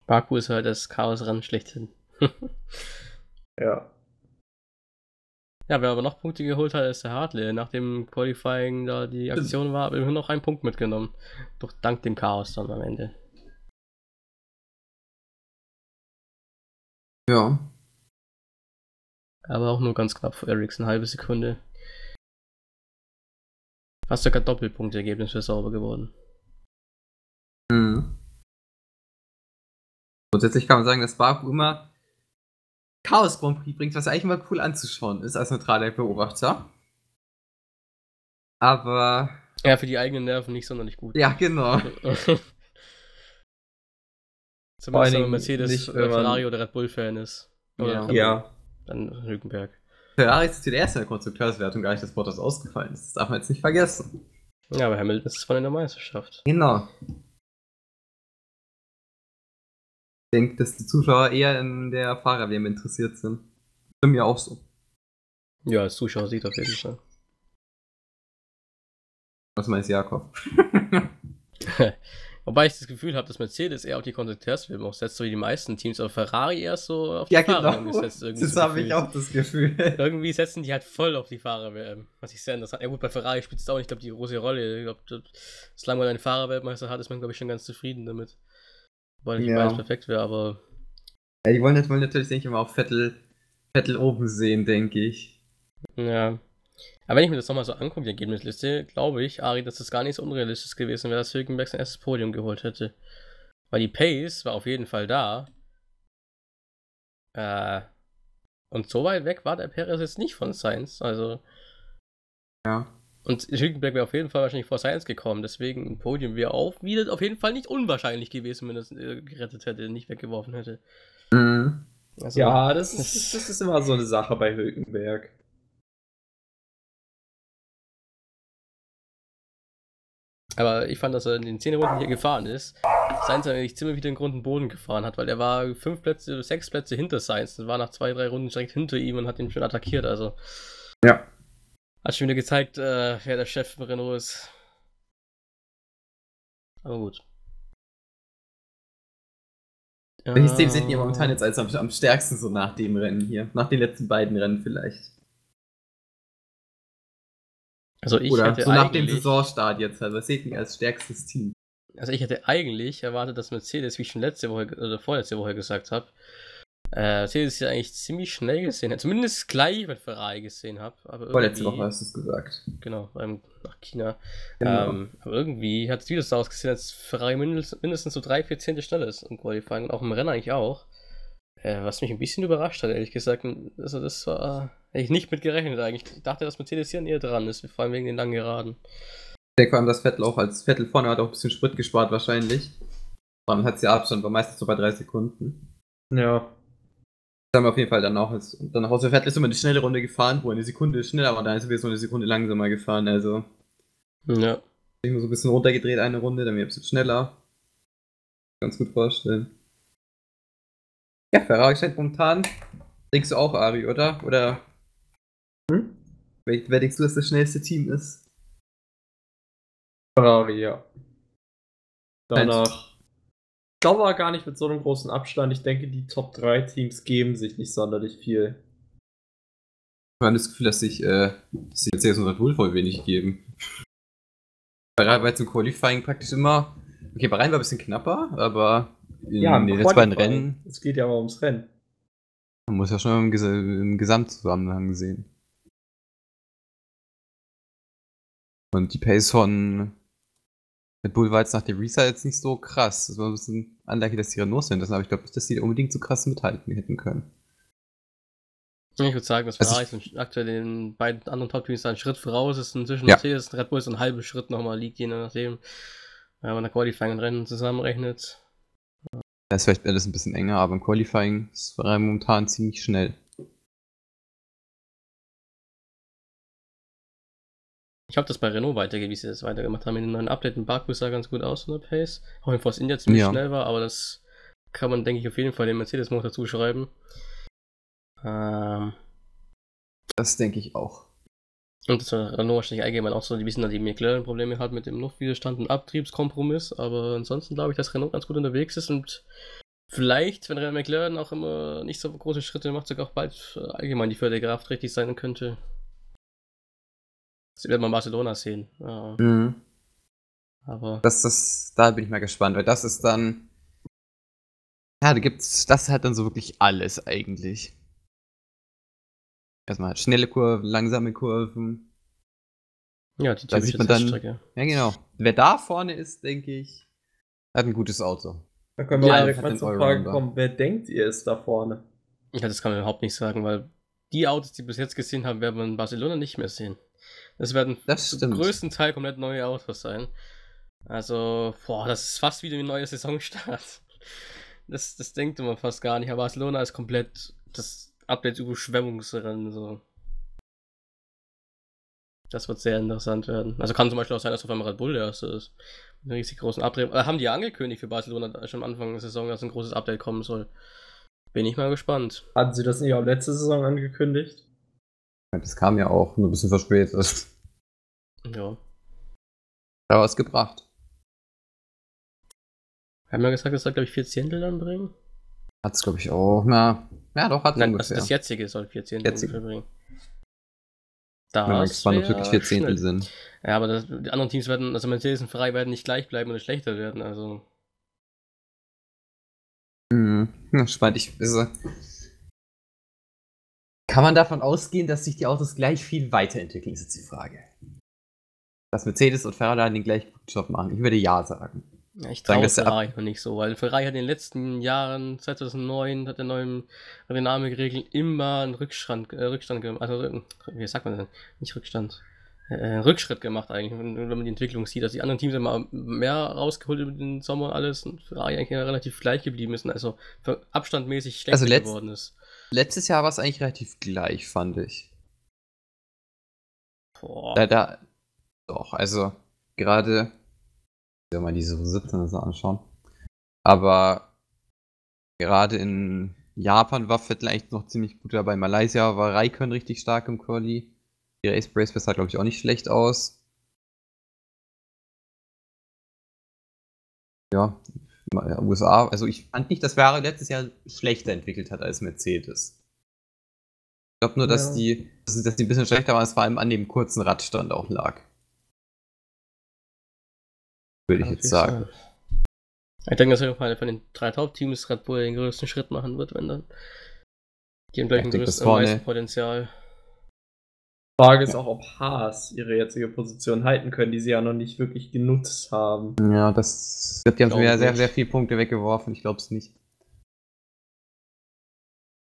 Baku ist halt das Chaosrennen schlechthin. Ja. Ja, wer aber noch Punkte geholt hat, ist der Hartley. Nach dem Qualifying da die Aktion war, hat er noch einen Punkt mitgenommen. Doch dank dem Chaos dann am Ende. Ja. Aber auch nur ganz knapp vor Ericsson, eine halbe Sekunde. Fast sogar Doppelpunktergebnis wäre sauber geworden. Mhm. Grundsätzlich kann man sagen, dass Baku immer Chaos Grand Prix bringt, was eigentlich immer cool anzuschauen ist als neutraler Beobachter. Aber Ja, für die eigenen Nerven nicht sonderlich gut. ja, genau. Zumindest allen wenn man Mercedes, nicht, äh, wenn man- Ferrari oder Red Bull-Fan ist. Oder Ja. Dann Hülkenberg. Ferrari ist der erste in der Konstrukteurswertung gar nicht, dass Bottas ausgefallen ist. Das darf man jetzt nicht vergessen. Ja, aber Hamilton ist zwar in der Meisterschaft. Genau. Ich denke, dass die Zuschauer eher in der Fahrer-WM interessiert sind. Bei mir auch so. Ja, als Zuschauer sieht auf jeden Fall. Was meinst du, Jakob? Wobei ich das Gefühl habe, dass Mercedes eher auf die Konstrukteursfilme auch setzt, so wie die meisten Teams, aber Ferrari erst so auf die ja, Fahrer genau. gesetzt. Irgendwie Das so habe ich auch das Gefühl. Irgendwie setzen die halt voll auf die Fahrer-WM. Was ich sehr interessant. Ja gut, bei Ferrari spielt es auch nicht, ich glaube, die große Rolle. Ich glaube, solange man einen Fahrer-Weltmeister hat, ist man, glaube ich, schon ganz zufrieden damit. Weil nicht Ja. alles perfekt wäre, aber Ja, die wollen, wollen natürlich, denke ich mal, auch Vettel, Vettel oben sehen, denke ich. ja. Aber wenn ich mir das nochmal so angucke, die Ergebnisliste, glaube ich, Ari, dass das gar nicht so unrealistisch gewesen wäre, dass Hülkenberg sein erstes Podium geholt hätte. Weil die Pace war auf jeden Fall da. Äh, und so weit weg war der Perez jetzt nicht von Sainz. Also, Ja. Und Hülkenberg wäre auf jeden Fall wahrscheinlich vor Science gekommen, deswegen ein Podium wäre auch wieder auf jeden Fall nicht unwahrscheinlich gewesen, wenn er es äh, gerettet hätte, nicht weggeworfen hätte. Mhm. Also, Ja, das ist, das ist immer so eine Sache bei Hülkenberg. Aber ich fand, dass er in den 10 Runden hier gefahren ist. Sainz eigentlich ziemlich wieder den Grund und Boden gefahren hat, weil er war fünf Plätze, sechs Plätze hinter Sainz und war nach zwei, drei Runden direkt hinter ihm und hat ihn schon attackiert. Also Ja. hat schon wieder gezeigt, äh, wer der Chef von Renault ist. Aber gut. Welches Team seht ihr momentan jetzt als am, am stärksten so nach dem Rennen hier? Nach den letzten beiden Rennen vielleicht? Also ich Oder hätte so nach dem Saisonstart jetzt halt. Was seht ihr als stärkstes Team? also ich hätte eigentlich erwartet, dass Mercedes, wie ich schon letzte Woche oder vorletzte Woche gesagt habe, äh, Mercedes ja eigentlich ziemlich schnell gesehen hat. Zumindest gleich mit Ferrari gesehen habe. Vorletzte Woche hast du es gesagt. Genau, beim, nach China. Genau. Ähm, aber irgendwie hat es wieder so ausgesehen, als Ferrari mindestens, mindestens so drei, vier Zehntel schneller ist im Qualifying und auch im Rennen eigentlich auch. Äh, was mich ein bisschen überrascht hat, ehrlich gesagt. Also das war hätte ich nicht mit gerechnet eigentlich. Ich dachte, dass Mercedes hier näher dran ist, vor allem wegen den langen Geraden. Ich denke vor allem, dass Vettel auch als Vettel vorne hat auch ein bisschen Sprit gespart wahrscheinlich. Vor allem hat sie Abstand, war meistens so bei drei Sekunden. Ja. Das haben wir auf jeden Fall dann auch. Und dann aus der Vettel ist immer eine schnelle Runde gefahren, wo eine Sekunde schneller war, dann ist er wieder so eine Sekunde langsamer gefahren. Also Ja. ich muss so ein bisschen runtergedreht eine Runde, dann wieder ein bisschen schneller. Ganz gut vorstellen. Ja, Ferrari scheint momentan. Denkst du auch, Ari, oder? Oder Hm? wer, wer denkst du, dass das schnellste Team ist? Ferrari, ja. Danach. Ich glaube aber gar nicht mit so einem großen Abstand. Ich denke, die Top 3 Teams geben sich nicht sonderlich viel. Ich habe das Gefühl, dass sich, äh, dass Mercedes und Red Bull voll wenig geben. Ferrari war jetzt im Qualifying praktisch immer. Okay, Bahrain war ein bisschen knapper, aber in im den letzten beiden. Rennen Es geht ja aber ums Rennen. man muss ja schon im, Ges im Gesamtzusammenhang sehen. Und die Pace von Red Bull war jetzt nach dem Restart jetzt nicht so krass. Das war ein bisschen Anlage, dass die Renault sind. Das aber ich glaube nicht, dass die unbedingt so krass mithalten hätten können. Ich würde sagen, dass Also Ferrari sind aktuell den beiden anderen Top-Teams einen Schritt voraus ist. Inzwischen Ja. Mercedes und Red Bull ist ein halber Schritt nochmal liegt, je nachdem. Wenn man der Qualifying und Rennen zusammenrechnet. Da ist vielleicht alles ein bisschen enger, aber im Qualifying ist Ferrari momentan ziemlich schnell. Ich hoffe, dass bei Renault weitergeht, wie sie das weitergemacht haben. In dem neuen Update in Baku sah ganz gut aus von der Pace. Auch wenn Force India ziemlich Ja. schnell war, aber das kann man, denke ich, auf jeden Fall dem Mercedes-Motor zuschreiben. Ähm, Das denke ich auch. und dass Renault wahrscheinlich allgemein auch so ein bisschen die McLaren-Probleme hat mit dem Luftwiderstand und Abtriebskompromiss. Aber ansonsten glaube ich, dass Renault ganz gut unterwegs ist und vielleicht, wenn Renault McLaren auch immer nicht so große Schritte macht, sogar auch bald äh, allgemein die vierte Kraft richtig sein könnte. Das wird man in Barcelona sehen. Ja, Mhm. aber. Das, das, da bin ich mal gespannt, weil das ist dann. Ja, da gibt's, das hat dann so wirklich alles eigentlich. Erstmal schnelle Kurven, langsame Kurven. Ja, die Da typische sieht man dann- Teststrecke. Ja, genau. Wer da vorne ist, denke ich, hat ein gutes Auto. Da können wir Ja, direkt mal zur Frage kommen, wer denkt ihr ist da vorne? Ja, das kann man überhaupt nicht sagen, weil die Autos, die wir bis jetzt gesehen haben, werden wir in Barcelona nicht mehr sehen. Das werden Das zum größten Teil komplett neue Autos sein. Also, boah, das ist fast wieder ein neuer Saisonstart. Das, das denkt man fast gar nicht. Aber Barcelona ist komplett das Update-Überschwemmungsrennen. So. Das wird sehr interessant werden. Also kann zum Beispiel auch sein, dass auf einmal Red Bull der erste ist. Mit einem riesig großen Update. Äh, haben die ja angekündigt für Barcelona schon am Anfang der Saison, dass ein großes Update kommen soll. Bin ich mal gespannt. Hatten sie das nicht auch letzte Saison angekündigt? Das kam ja auch nur ein bisschen verspätet. Ja. Da was gebracht. Haben wir gesagt, das soll, glaube ich, vier Zehntel dann bringen? Hat's, glaube ich, auch. Na, ja, doch, hat's Nein, ungefähr. also das jetzige soll vier Zehntel Jetzige. bringen. Bin mal Das gespannt, ob es wirklich vier Zehntel sind. Ja, aber das, die anderen Teams werden, also Mercedes und Ferrari werden nicht gleich bleiben oder schlechter werden. Also, Mhm. Ja, spannend. Ich, also, kann man davon ausgehen, dass sich die Autos gleich viel weiterentwickeln, ist jetzt die Frage. Dass Mercedes und Ferrari den gleich guten Job machen. Ich würde ja sagen. ja, ich traue Ab- Ferrari noch nicht so, weil Ferrari hat in den letzten Jahren, 2009, hat der neuen Dynamikregeln immer einen Rückstand, äh, Rückstand gemacht. Also, äh, wie sagt man denn? Nicht Rückstand. äh, Rückschritt gemacht eigentlich, wenn, wenn man die Entwicklung sieht, dass die anderen Teams immer mehr rausgeholt über den Sommer und alles und Ferrari eigentlich relativ gleich geblieben ist also abstandmäßig schlechter Also letzt- geworden ist. Letztes Jahr war es eigentlich relativ gleich, fand ich. Boah. Da, da, doch, also gerade, will mal diese 17 so anschauen. Aber gerade in Japan war Vettel eigentlich noch ziemlich gut dabei. Malaysia war Raikön richtig stark im Quali. Die Race Brace sah, glaube ich, auch nicht schlecht aus. Ja, USA, also ich fand nicht, dass Ferrari letztes Jahr schlechter entwickelt hat als Mercedes. Ich glaube nur, dass, Ja. die, dass, dass die ein bisschen schlechter waren, es vor allem an dem kurzen Radstand auch lag. Würde ich jetzt sagen. Ich denke, dass auf jeden Fall von den drei Top-Teams Red Bull den größten Schritt machen wird, wenn dann. Die haben gleich größtes das vorne- meisten Potenzial. Frage ist auch, ob Haas ihre jetzige Position halten können, die sie ja noch nicht wirklich genutzt haben. Ja, das. Die haben wieder sehr, sehr viele Punkte weggeworfen. Ich glaube es nicht.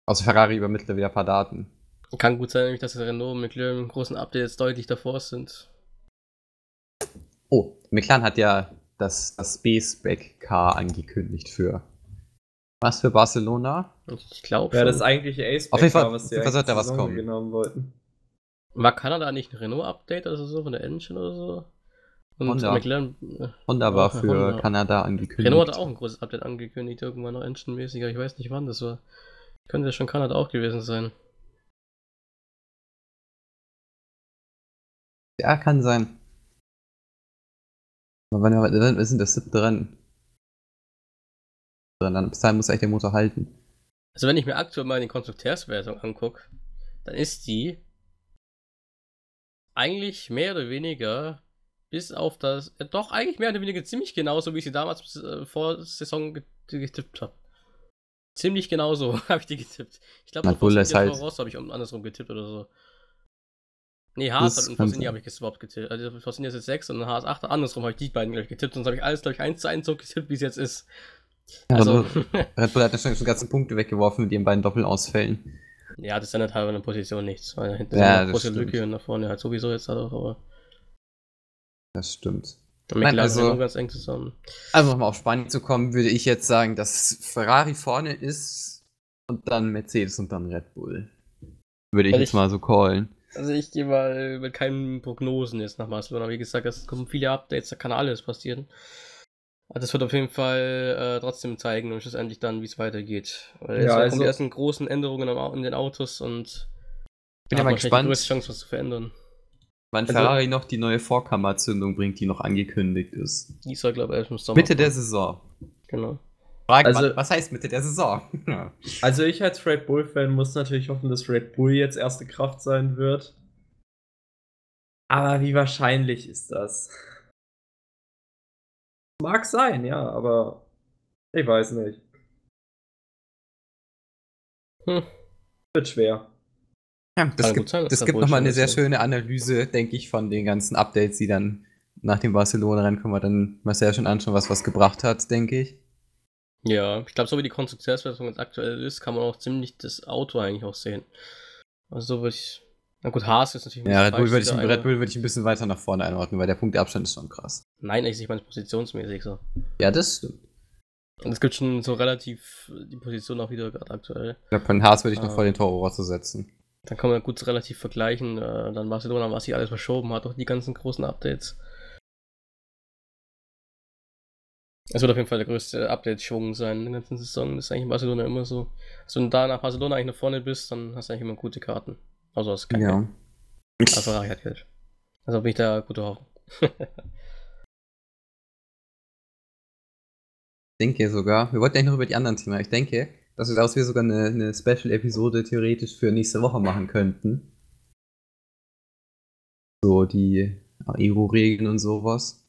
Außer Ferrari übermittelt wieder ein paar Daten. Kann gut sein, nämlich, dass Renault und McLaren im großen Updates deutlich davor sind. Oh, McLaren hat ja das, das Spec Car angekündigt für. Was für Barcelona? Ich glaube, Ja, das eigentliche ace Auf jeden Fall- was auf sie jeden Fall sollte da eigentlich was kommen. haben wollten. war Kanada nicht ein Renault-Update oder so von der Engine oder so? Und Honda. McLaren. äh, Honda war Auch für Honda. Kanada angekündigt. Renault hat auch ein großes Update angekündigt, irgendwann noch Engine-mäßig, aber ich weiß nicht wann das war. Könnte ja schon Kanada auch gewesen sein. Ja, kann sein. Wann, wann ist denn das siebte Rennen? Dann bis dahin muss eigentlich der Motor halten. Also wenn ich mir aktuell mal die Konstrukteurswertung angucke, dann ist die eigentlich mehr oder weniger bis auf das, äh, doch eigentlich mehr oder weniger ziemlich genauso, wie ich sie damals äh, vor Saison get getippt habe. Ziemlich genauso habe ich die getippt. Ich glaube, ist halt- Ross habe ich um- andersrum getippt oder so. Nee, Haas Das hat und sein. habe ich geswappt getippt. Also Force India ist jetzt 6 und Haas 8. Andersrum habe ich die beiden gleich getippt. Sonst habe ich alles, glaube ich, 1 zu 1 so getippt, wie es jetzt ist. Also, aber Red Bull hat ja schon die ganzen Punkte weggeworfen mit ihren beiden Doppelausfällen. Ja, das ändert halt an der Position nichts, weil hinten Ja, ist eine große stimmt. Lücke und nach vorne halt sowieso jetzt halt auch, aber Das stimmt. mit Nein, also- also, ganz eng zusammen. Also nochmal auf Spanien zu kommen, würde ich jetzt sagen, dass Ferrari vorne ist und dann Mercedes und dann Red Bull. Würde ich Weil jetzt ich- mal so callen. Also ich gehe mal mit keinen Prognosen jetzt nach Barcelona. Wie gesagt, es kommen viele Updates, da kann alles passieren. Aber das wird auf jeden Fall äh, trotzdem zeigen und schlussendlich dann, wie es weitergeht. Weil jetzt Ja, kommen also- die ersten großen Änderungen in den Autos und Bin ja mal gespannt. die größte Chance, was zu verändern. Wann Also- Ferrari noch die neue Vorkammerzündung bringt, die noch angekündigt ist. Die soll, glaube ich, erst im Sommer. Mitte der kommen. Saison. Genau. Frage, Also- was heißt Mitte der Saison? Also ich als Red Bull-Fan muss natürlich hoffen, dass Red Bull jetzt erste Kraft sein wird. Aber wie wahrscheinlich ist das? Mag sein, ja, aber ich weiß nicht. Hm. Wird schwer. Ja, das gibt, sein, das da gibt nochmal eine sehr schöne Analyse, denke ich, von den ganzen Updates, die dann nach dem Barcelona-Rennen können wir dann mal sehr schön anschauen, was was gebracht hat, denke ich. Ja, ich glaube, so wie die Konstrukteursversion jetzt aktuell ist, kann man auch ziemlich das Auto eigentlich auch sehen. Also so würde ich. Na gut, Haas ist natürlich ein Ja, bisschen Red Bull, würde ich, dieser Red Bull würde ich ein bisschen weiter nach vorne einordnen, weil der Punkteabstand ist schon krass. Nein, ich meine positionsmäßig so. Ja, das stimmt. Und es gibt schon so relativ die Position auch wieder gerade aktuell. Ich glaube, von Haas würde ich noch Ah. vor den Toro Rosso setzen. Dann kann man gut relativ vergleichen. Äh, dann Barcelona, was sich alles verschoben hat, durch die ganzen großen Updates. Es wird auf jeden Fall der größte Update-Schwung sein in der ganzen Saison. Das ist eigentlich in Barcelona immer so. Also wenn du da nach Barcelona eigentlich nach vorne bist, dann hast du eigentlich immer gute Karten. Also hast kein Geld. Ja. Aber Ferrari hat Geld. Also bin ich da gute Hoffnung. Ich denke sogar, wir wollten eigentlich noch über die anderen Themen, ich denke, dass wir daraus sogar eine, eine Special-Episode theoretisch für nächste Woche machen könnten. So die Aero-Regeln und sowas.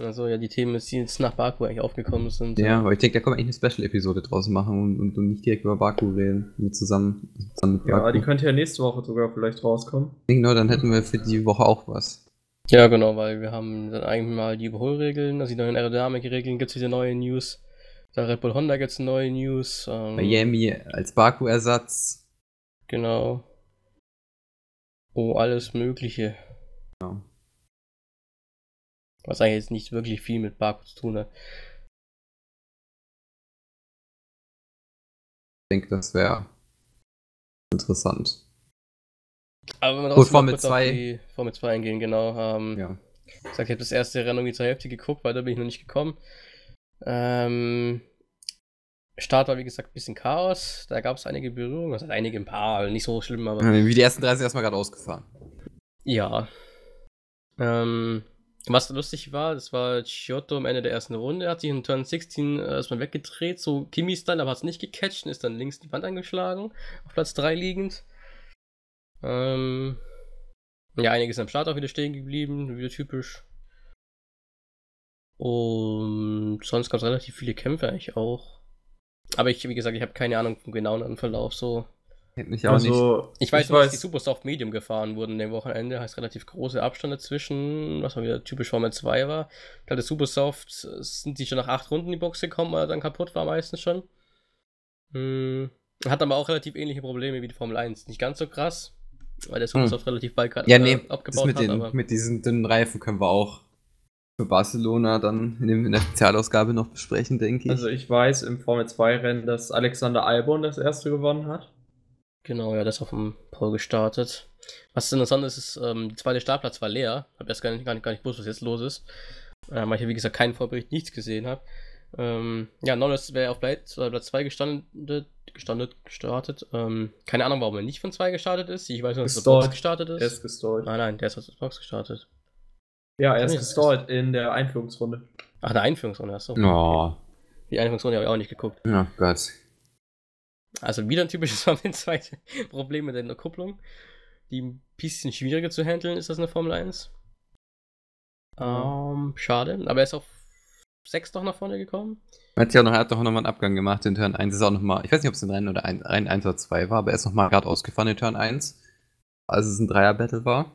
Also ja, die Themen, die jetzt nach Baku eigentlich aufgekommen sind. Ja, aber ich denke, da können wir eigentlich eine Special-Episode draus machen und, und, und nicht direkt über Baku reden. Mit zusammen, zusammen mit Baku. Ja, die könnte ja nächste Woche sogar vielleicht rauskommen. genau, dann hätten wir für die Woche auch was. Ja, genau, weil wir haben dann eigentlich mal die Überholregeln, also die neuen Aerodynamikregeln gibt es wieder neue News. Da Red Bull Honda gibt es neue News. Ähm, Miami als Baku-Ersatz. Genau. Oh, alles Mögliche. Ja. Was eigentlich jetzt nicht wirklich viel mit Baku zu tun hat. Ich denke, das wäre interessant. Aber wenn wir Gut, trotzdem Formel kurz auf 2. die Formel 2 eingehen, genau. Ähm, Ja. Ich sag, ich habe das erste Rennen irgendwie zur Hälfte geguckt, weil da bin ich noch nicht gekommen. Ähm, Start war wie gesagt ein bisschen Chaos. Da gab es einige Berührungen, also einige ein paar, nicht so schlimm, aber Wie die ersten 30 erstmal gerade ausgefahren. ja. Ähm, was lustig war, das war Giotto am Ende der ersten Runde, er hat sich in Turn 16 erstmal weggedreht, so Kimi-Style, aber hat es nicht gecatcht und ist dann links die Wand angeschlagen, auf Platz 3 liegend. Ähm, ja, einiges am Start auch wieder stehen geblieben, wieder typisch. Und sonst gab es relativ viele Kämpfe eigentlich auch. Aber ich, wie gesagt, ich habe keine Ahnung vom genauen Verlauf so. Mich auch nicht. Also, Ich weiß nur, dass die Supersoft Medium gefahren wurden dem Wochenende. Heißt relativ große Abstände dazwischen, was mal wieder typisch Formel 2 war. Ich glaube, der Supersoft sind die schon nach acht Runden in die Box gekommen, weil er dann kaputt war meistens schon. Hm. Hat aber auch relativ ähnliche Probleme wie die Formel 1. Nicht ganz so krass, weil der Supersoft relativ bald gerade Ja, nee, äh, abgebaut mit, hat. den, aber mit diesen dünnen Reifen können wir auch für Barcelona dann in, dem, in der Spezialausgabe noch besprechen, denke ich. also ich weiß im Formel 2 Rennen, dass Alexander Albon das erste gewonnen hat. Genau, ja, das ist auf dem Pole gestartet. Was interessant ist, ist, ähm, der zweite Startplatz war leer. Hab erst gar nicht, gar nicht, gar nicht gewusst, was jetzt los ist. Ähm, weil ich, ja, wie gesagt, keinen Vorbericht, nichts gesehen habe. Ähm, ja, Norris wäre auf Platz 2 gestanden, gestanden, gestartet. Ähm, keine Ahnung, warum er nicht von 2 gestartet ist. Ich weiß nur, dass er. Box gestartet ist. Er ist gestallt. nein, nein, der ist aus der Box gestartet. Ja, er ist Nee, gestallt in der Einführungsrunde. Ach, der Einführungsrunde, achso. oh, Die Einführungsrunde habe ich auch nicht geguckt. oh Gott. Also wieder ein typisches Formel 2 Problem mit der Kupplung. Die ein bisschen schwieriger zu handeln ist das in der Formel 1. Ähm, schade. Aber er ist auf 6 noch nach vorne gekommen. Er hat ja noch, er hat doch nochmal einen Abgang gemacht in Turn 1. Ist auch noch mal, ich weiß nicht, ob es ein Rennen oder ein, Rennen 1 oder 2 war, aber er ist nochmal gerade ausgefahren in Turn 1. Als es ein Dreier-Battle war.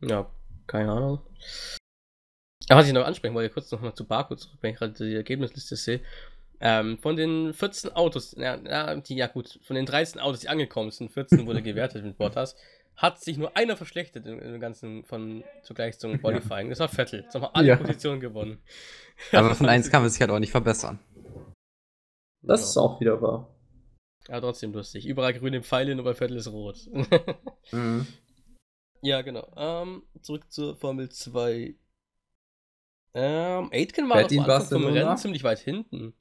Ja, keine Ahnung. Aber was ich noch ansprechen wollte, kurz noch mal zu Baku zurück, wenn ich gerade die Ergebnisliste sehe. Ähm, von den 14 Autos, ja, ja, die, ja gut, von den 13 Autos, die angekommen sind, 14 wurde gewertet mit Bottas, hat sich nur einer verschlechtert im, im ganzen von zugleich zum Qualifying. Das war Vettel. Jetzt haben wir alle Ja. Positionen gewonnen. Aber von 1 kann man sich halt auch nicht verbessern. Das ja. ist auch wieder wahr. ja, trotzdem lustig. Überall grüne Pfeile, nur bei Vettel ist rot. Mhm. Ja, genau. Ähm, zurück zur Formel 2. Ähm, Aitken war am Anfang vom? Rennen ziemlich weit hinten.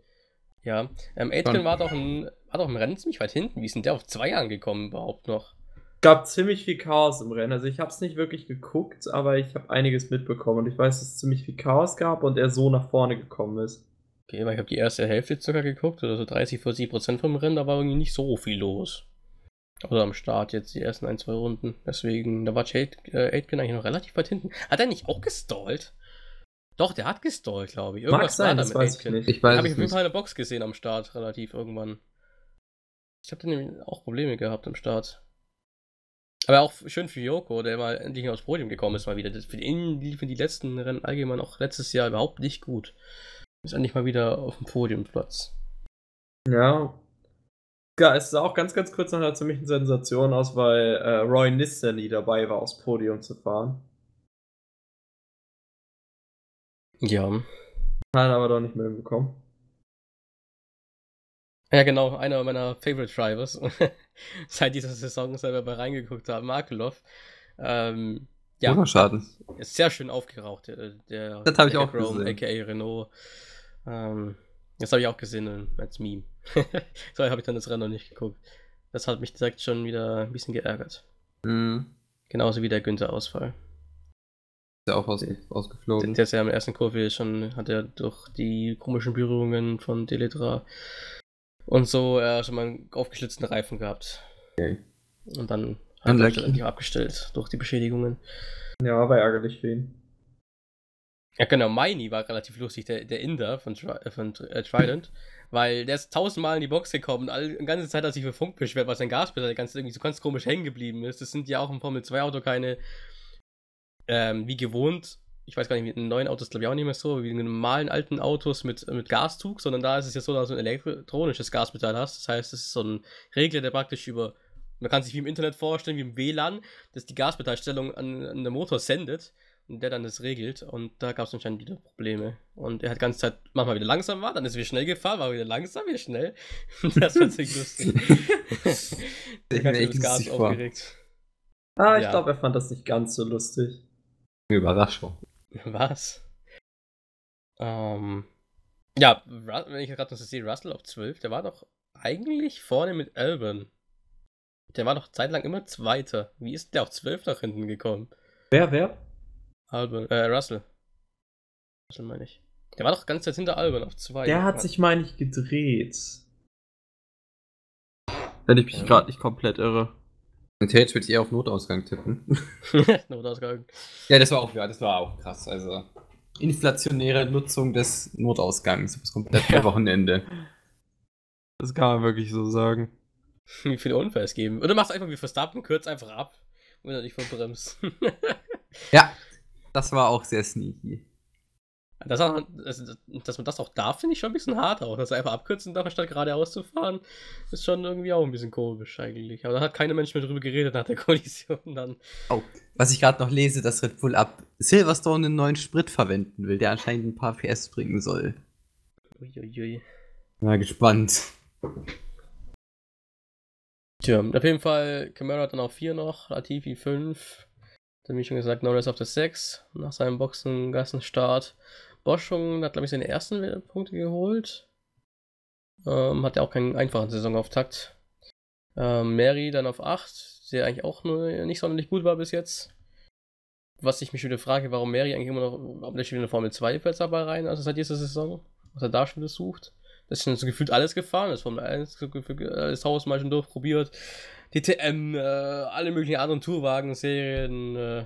Ja, ähm, Aitken Schon. war doch, ein, war doch im Rennen ziemlich weit hinten. Wie ist denn der auf zwei angekommen überhaupt noch? gab ziemlich viel Chaos im Rennen. Also ich habe es nicht wirklich geguckt, aber ich habe einiges mitbekommen und ich weiß, dass es ziemlich viel Chaos gab und er so nach vorne gekommen ist. Okay, weil ich habe die erste Hälfte circa geguckt, oder so 30, 40 Prozent vom Rennen, da war irgendwie nicht so viel los. Oder am Start jetzt die ersten ein, zwei Runden. Deswegen, da war Jade, äh, Aitken eigentlich noch relativ weit hinten. Hat er nicht auch gestallt? Doch, der hat gestallt, glaube ich. Mag sein, da das weiß ich nicht. Ich weiß Habe ich auf jeden. Fall in der Box gesehen am Start, relativ irgendwann. Ich habe nämlich auch Probleme gehabt am Start. Aber auch schön für Joko, der mal endlich aufs Podium gekommen ist, mal wieder. Für ihn liefen die letzten Rennen allgemein auch letztes Jahr überhaupt nicht gut. Ist endlich mal wieder auf dem Podiumplatz. Ja. Ja, es sah auch ganz, ganz kurz nach einer ziemlichen Sensation aus, weil äh, Roy Nissen nie dabei war, aufs Podium zu fahren. Ja. Hat aber doch nicht mehr hinbekommen. Ja, genau, einer meiner Favorite Drivers. Seit dieser Saison selber bei reingeguckt haben, Markelov. Ähm, ja, Motorschaden. ist sehr schön aufgeraucht, der, der Das hab ich auch Chrome, gesehen. aka Renault. Ähm, das habe ich auch gesehen äh, als Meme. so habe ich dann das Rennen noch nicht geguckt. Das hat mich direkt schon wieder ein bisschen geärgert. Mhm. Genauso wie der Günther-Ausfall. Ist ja auch aus, ausgeflogen. der ist ja der ersten Kurve schon, hat er durch die komischen Berührungen von Deletra und so äh, schon mal einen aufgeschlitzten Reifen gehabt. Okay. Und dann hat er Unlucky. letztendlich abgestellt durch die Beschädigungen. Ja, war ärgerlich für ihn. Ja, genau, Maini war relativ lustig, der, der Inder von, Tri äh, von äh, Trident, weil der ist tausendmal in die Box gekommen, all, die ganze Zeit hat sich für Funk beschwert, was sein Gaspedal ganz, irgendwie so ganz komisch hängen geblieben ist. Das sind ja auch im Formel-2-Auto keine, ähm, wie gewohnt, ich weiß gar nicht, mit neuen Autos glaube ich auch nicht mehr so, wie in den normalen alten Autos mit, mit Gaszug, sondern da ist es ja so, dass du ein elektronisches Gaspedal hast. Das heißt, es ist so ein Regler, der praktisch über Man kann sich wie im Internet vorstellen, wie im WLAN, dass die Gaspedalstellung an, an den Motor sendet und der dann das regelt. Und da gab es anscheinend wieder Probleme. Und er hat die ganze Zeit manchmal wieder langsam war, dann ist er wieder schnell gefahren, war wieder langsam, wieder schnell. das war ziemlich lustig. Ich hat echt Gas aufgeregt. Ah, ich Ja. glaube, er fand das nicht ganz so lustig. Überraschung. Was? Ähm. Ja, wenn ich gerade noch so sehe, Russell auf 12, der war doch eigentlich vorne mit Alban. Der war doch zeitlang immer Zweiter. Wie ist der auf 12 nach hinten gekommen? Wer, wer? Alban, äh, Russell. Russell meine ich. Der war doch ganz Zeit hinter Alban auf 2. Der hat sich, meine ich, gedreht. Wenn ich mich Ja. gerade nicht komplett irre. Und jetzt würde ich eher auf Notausgang tippen. Notausgang. ja, das war auch, ja, das war auch krass. Also inflationäre Nutzung des Notausgangs bis komplett Ja. Wochenende. Das kann man wirklich so sagen. Wie viele Unfälle es geben. Oder machst einfach wie Verstappen, kürzt einfach ab. Und er nicht verbremst. Ja, das war auch sehr sneaky. Das, auch- das, dass man das auch darf, finde ich schon ein bisschen hart auch. Dass er einfach abkürzen darf, anstatt geradeaus zu fahren, ist schon irgendwie auch ein bisschen komisch eigentlich. Aber da hat keine Mensch mehr drüber geredet nach der Kollision dann. Oh, was ich gerade noch lese, dass Red Bull ab Silverstone einen neuen Sprit verwenden will, der anscheinend ein paar PS bringen soll. Uiuiui. Mal gespannt. Tja, auf jeden Fall Camara hat dann auf 4 noch, Latifi 5. Dann wie schon gesagt, Norris auf der 6 nach seinem Boxengassenstart. Boschung hat, glaube ich, seine ersten Punkte geholt. Ähm, hat ja auch keinen einfachen Saisonauftakt. Ähm, Mary dann auf 8, der eigentlich auch nur nicht sonderlich gut war bis jetzt. Was ich mich wieder frage, warum Mary eigentlich immer noch, ob der schon wieder Formel 2 fährt dabei rein, also seit dieser Saison, was er da schon wieder sucht. Das ist schon so gefühlt alles gefahren, das Formel 1, so gefühlt alles Haus mal schon durchprobiert. DTM, äh, alle möglichen anderen Tourwagen, Serien, äh,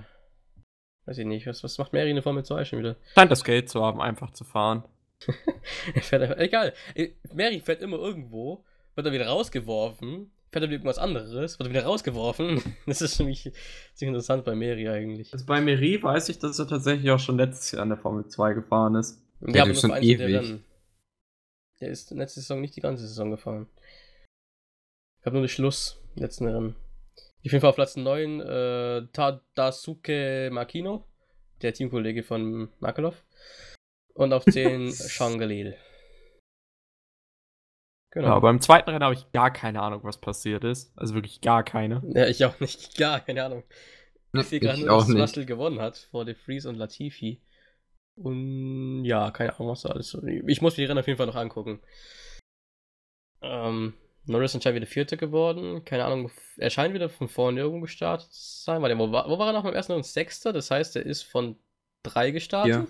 weiß ich nicht, was, was macht Mary in der Formel 2 schon wieder? Scheint das Geld zu haben, einfach zu fahren. Fährt einfach, egal. Äh, Mary fährt immer irgendwo, wird dann wieder rausgeworfen, fährt dann wieder irgendwas anderes, wird dann wieder rausgeworfen. Das ist für mich ziemlich interessant bei Mary eigentlich. Also bei Meri weiß ich, dass er tatsächlich auch schon letztes Jahr in der Formel 2 gefahren ist. Ja, der aber nur für ewig. Rennen. Der ist letzte Saison nicht die ganze Saison gefahren. Ich habe nur den Schluss, letzten Rennen. Auf jeden Fall auf Platz 9 äh, Tadasuke Makino, der Teamkollege von Makalov. Und auf 10 Shangalil. Genau. Ja, beim zweiten Rennen habe ich gar keine Ahnung, was passiert ist. Also wirklich gar keine. Ja, ich auch nicht. Gar keine Ahnung. Ich sehe gerade ich nur, dass. Russell gewonnen hat vor De Vries und Latifi. Und ja, keine Ahnung, was da alles so. Ich muss mir die Rennen auf jeden Fall noch angucken. Ähm, Norris anscheinend wieder Vierter geworden. Keine Ahnung, er scheint wieder von vorne irgendwo gestartet zu sein. Warte, wo war, wo war er noch beim ersten Rennen? Sechster? Das heißt, er ist von drei gestartet?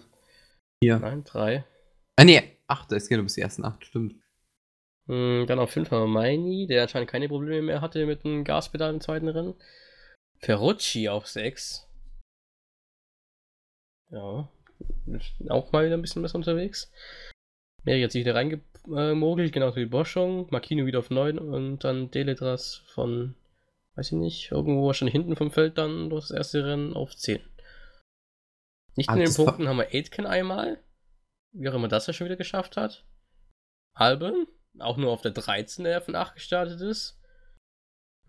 Hier. Nein, drei. Ah, nee, acht, es geht nur bis die ersten acht, stimmt. Hm, dann auf 5 haben wir Maini, der anscheinend keine Probleme mehr hatte mit dem Gaspedal im zweiten Rennen. Ferrucci auf 6. Ja, auch mal wieder ein bisschen besser unterwegs. Meri hat sich wieder reingemogelt, genauso wie Boschung. Makino wieder auf 9 und dann Deletras von, weiß ich nicht, irgendwo schon hinten vom Feld dann durch das erste Rennen auf 10. Nicht in den Punkten haben wir Aitken einmal. Wie auch immer das er schon wieder geschafft hat. Alban, auch nur auf der 13, der von 8 gestartet ist.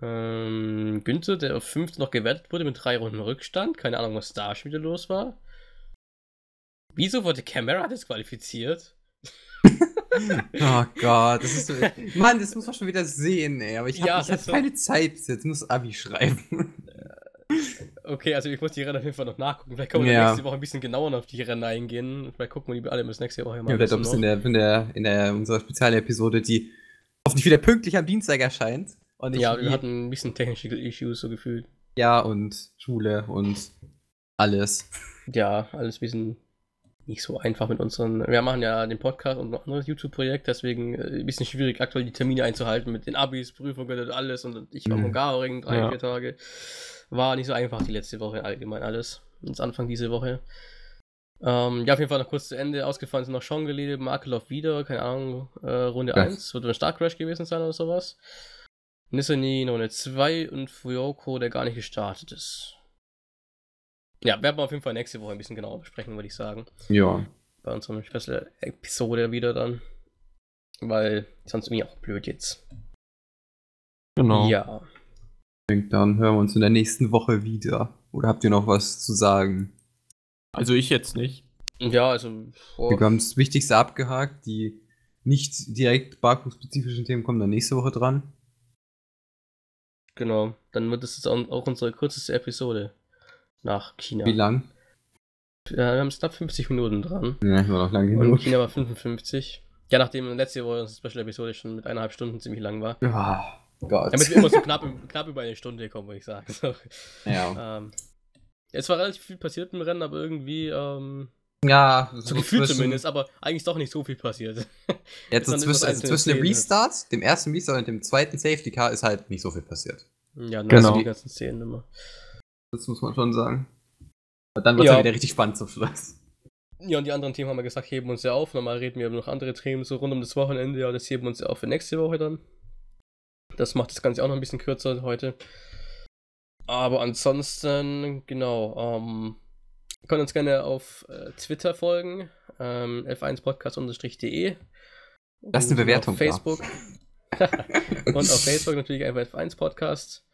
Ähm, Günther, der auf 5 noch gewertet wurde mit drei Runden Rückstand. Keine Ahnung, was da schon wieder los war. Wieso wurde Camera disqualifiziert? Oh Gott, das ist so. Mann, das muss man schon wieder sehen, ey. Aber ich habe Ja, hab so- keine Zeit jetzt, muss Abi schreiben. Okay, also ich muss die Rennen auf jeden Fall noch nachgucken. Vielleicht können wir Ja. nächste Woche ein bisschen genauer auf die Rennen eingehen. Vielleicht gucken wir die alle bis nächste Woche mal Ja, vielleicht auch bisschen in der, in der, in der unserer Spezialepisode, die hoffentlich wieder pünktlich am Dienstag erscheint. Und Ja, wir hatten ein bisschen technische Issues so gefühlt. ja, und Schule und alles. Ja, alles ein bisschen nicht so einfach mit unseren. Wir machen ja den Podcast und noch ein anderes YouTube-Projekt, deswegen äh, ein bisschen schwierig, aktuell die Termine einzuhalten mit den Abis, Prüfungen und alles. Und ich war Mhm. von Garing drei, Ja. vier Tage. War nicht so einfach die letzte Woche allgemein alles. Und Anfang diese Woche. Ähm, ja, auf jeden Fall noch kurz zu Ende. Ausgefallen sind noch Schongeli, Makelov wieder, keine Ahnung, äh, Runde Ja. 1. Wird ein Startcrash gewesen sein oder sowas. Nissani eine 2 und Fuyoko, der gar nicht gestartet ist. Ja, werden wir auf jeden Fall nächste Woche ein bisschen genauer besprechen, würde ich sagen. Ja. Bei unserer Special-Episode wieder dann. Weil sonst irgendwie auch blöd jetzt. Genau. Ja. denke, dann hören wir uns in der nächsten Woche wieder. Oder habt ihr noch was zu sagen? Also ich jetzt nicht. Ja, also. oh, Wir haben das Wichtigste abgehakt. Die nicht direkt Baku-spezifischen Themen kommen dann nächste Woche dran. genau. Dann wird es jetzt auch unsere kürzeste Episode nach China. Wie lang? Ja, wir haben es knapp 50 Minuten dran. Ja, war noch lange Und genug. China war 55. Ja, nachdem letzte Woche unsere Special-Episode schon mit eineinhalb Stunden ziemlich lang war. Ah, Gott. Damit wir immer so knapp, knapp über eine Stunde kommen, würde ich sagen. So. ja. Ähm, es war relativ viel passiert im Rennen, aber irgendwie, ähm, ja, so gefühlt zumindest, aber eigentlich doch nicht so viel passiert. Jetzt so zwischen, also zwischen dem. Restart, dem ersten Restart und dem zweiten Safety Car ist halt nicht so viel passiert. ja, nur Genau. so die ganzen Szenen immer. Das muss man schon sagen. Und dann wird es Ja. ja. wieder richtig spannend zum Schluss. Ja, und die anderen Themen haben wir gesagt, heben uns ja auf. Normal reden wir über noch andere Themen so rund um das Wochenende, ja, das heben wir uns ja auf für nächste Woche dann. Das macht das Ganze auch noch ein bisschen kürzer heute. Aber ansonsten, genau, ähm, könnt uns gerne auf äh, Twitter folgen, ähm, f1podcast-de. Lass eine Bewertung Auf. Facebook. und auf Facebook natürlich einfach F1 Podcast.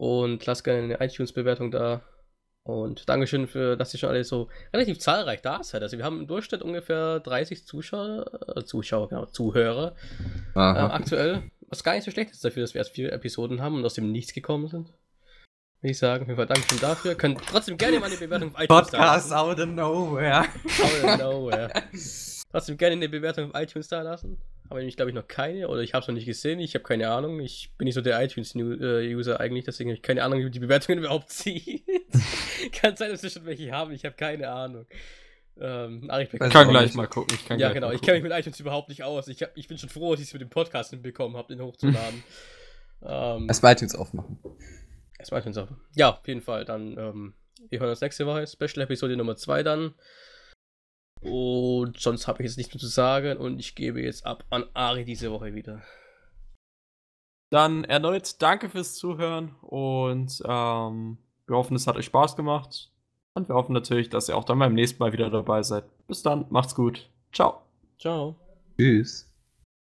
Und lasst gerne eine iTunes-Bewertung da. Und Dankeschön für, dass ihr schon alle so relativ zahlreich da seid. Also wir haben im Durchschnitt ungefähr 30 Zuschauer, äh, Zuschauer, genau, Zuhörer äh, aktuell. Was gar nicht so schlecht ist dafür, dass wir erst vier Episoden haben und aus dem Nichts gekommen sind. Will ich sagen. Auf jeden Fall Dankeschön dafür. Könnt trotzdem gerne mal eine Bewertung auf iTunes Podcast out of nowhere. Out of nowhere. Trotzdem gerne eine Bewertung auf iTunes da lassen. Habe nämlich, glaube ich, noch keine oder ich habe es noch nicht gesehen. Ich habe keine Ahnung. Ich bin nicht so der iTunes-User eigentlich, deswegen habe ich keine Ahnung, wie die Bewertungen überhaupt ziehen. Kann sein, dass wir schon welche haben. Ich habe keine Ahnung. Ähm, Ari, Ich Ich kann gleich mal gucken. Ich kann ja, genau. Ich kenne mich mit iTunes überhaupt nicht aus. Ich, hab, ich bin schon froh, dass ich es mit dem Podcast hinbekommen habe, den hochzuladen. ähm, Erstmal iTunes aufmachen. Erstmal iTunes auf. Ja, auf jeden Fall. Dann, ähm, wir hören uns nächste Woche. Special-Episode Nummer 2 dann. Und sonst habe ich jetzt nichts mehr zu sagen und ich gebe jetzt ab an Ari diese Woche wieder. Dann erneut danke fürs Zuhören und ähm, wir hoffen, es hat euch Spaß gemacht. Und wir hoffen natürlich, dass ihr auch dann beim nächsten Mal wieder dabei seid. Bis dann, macht's gut. Ciao. Ciao. Tschüss.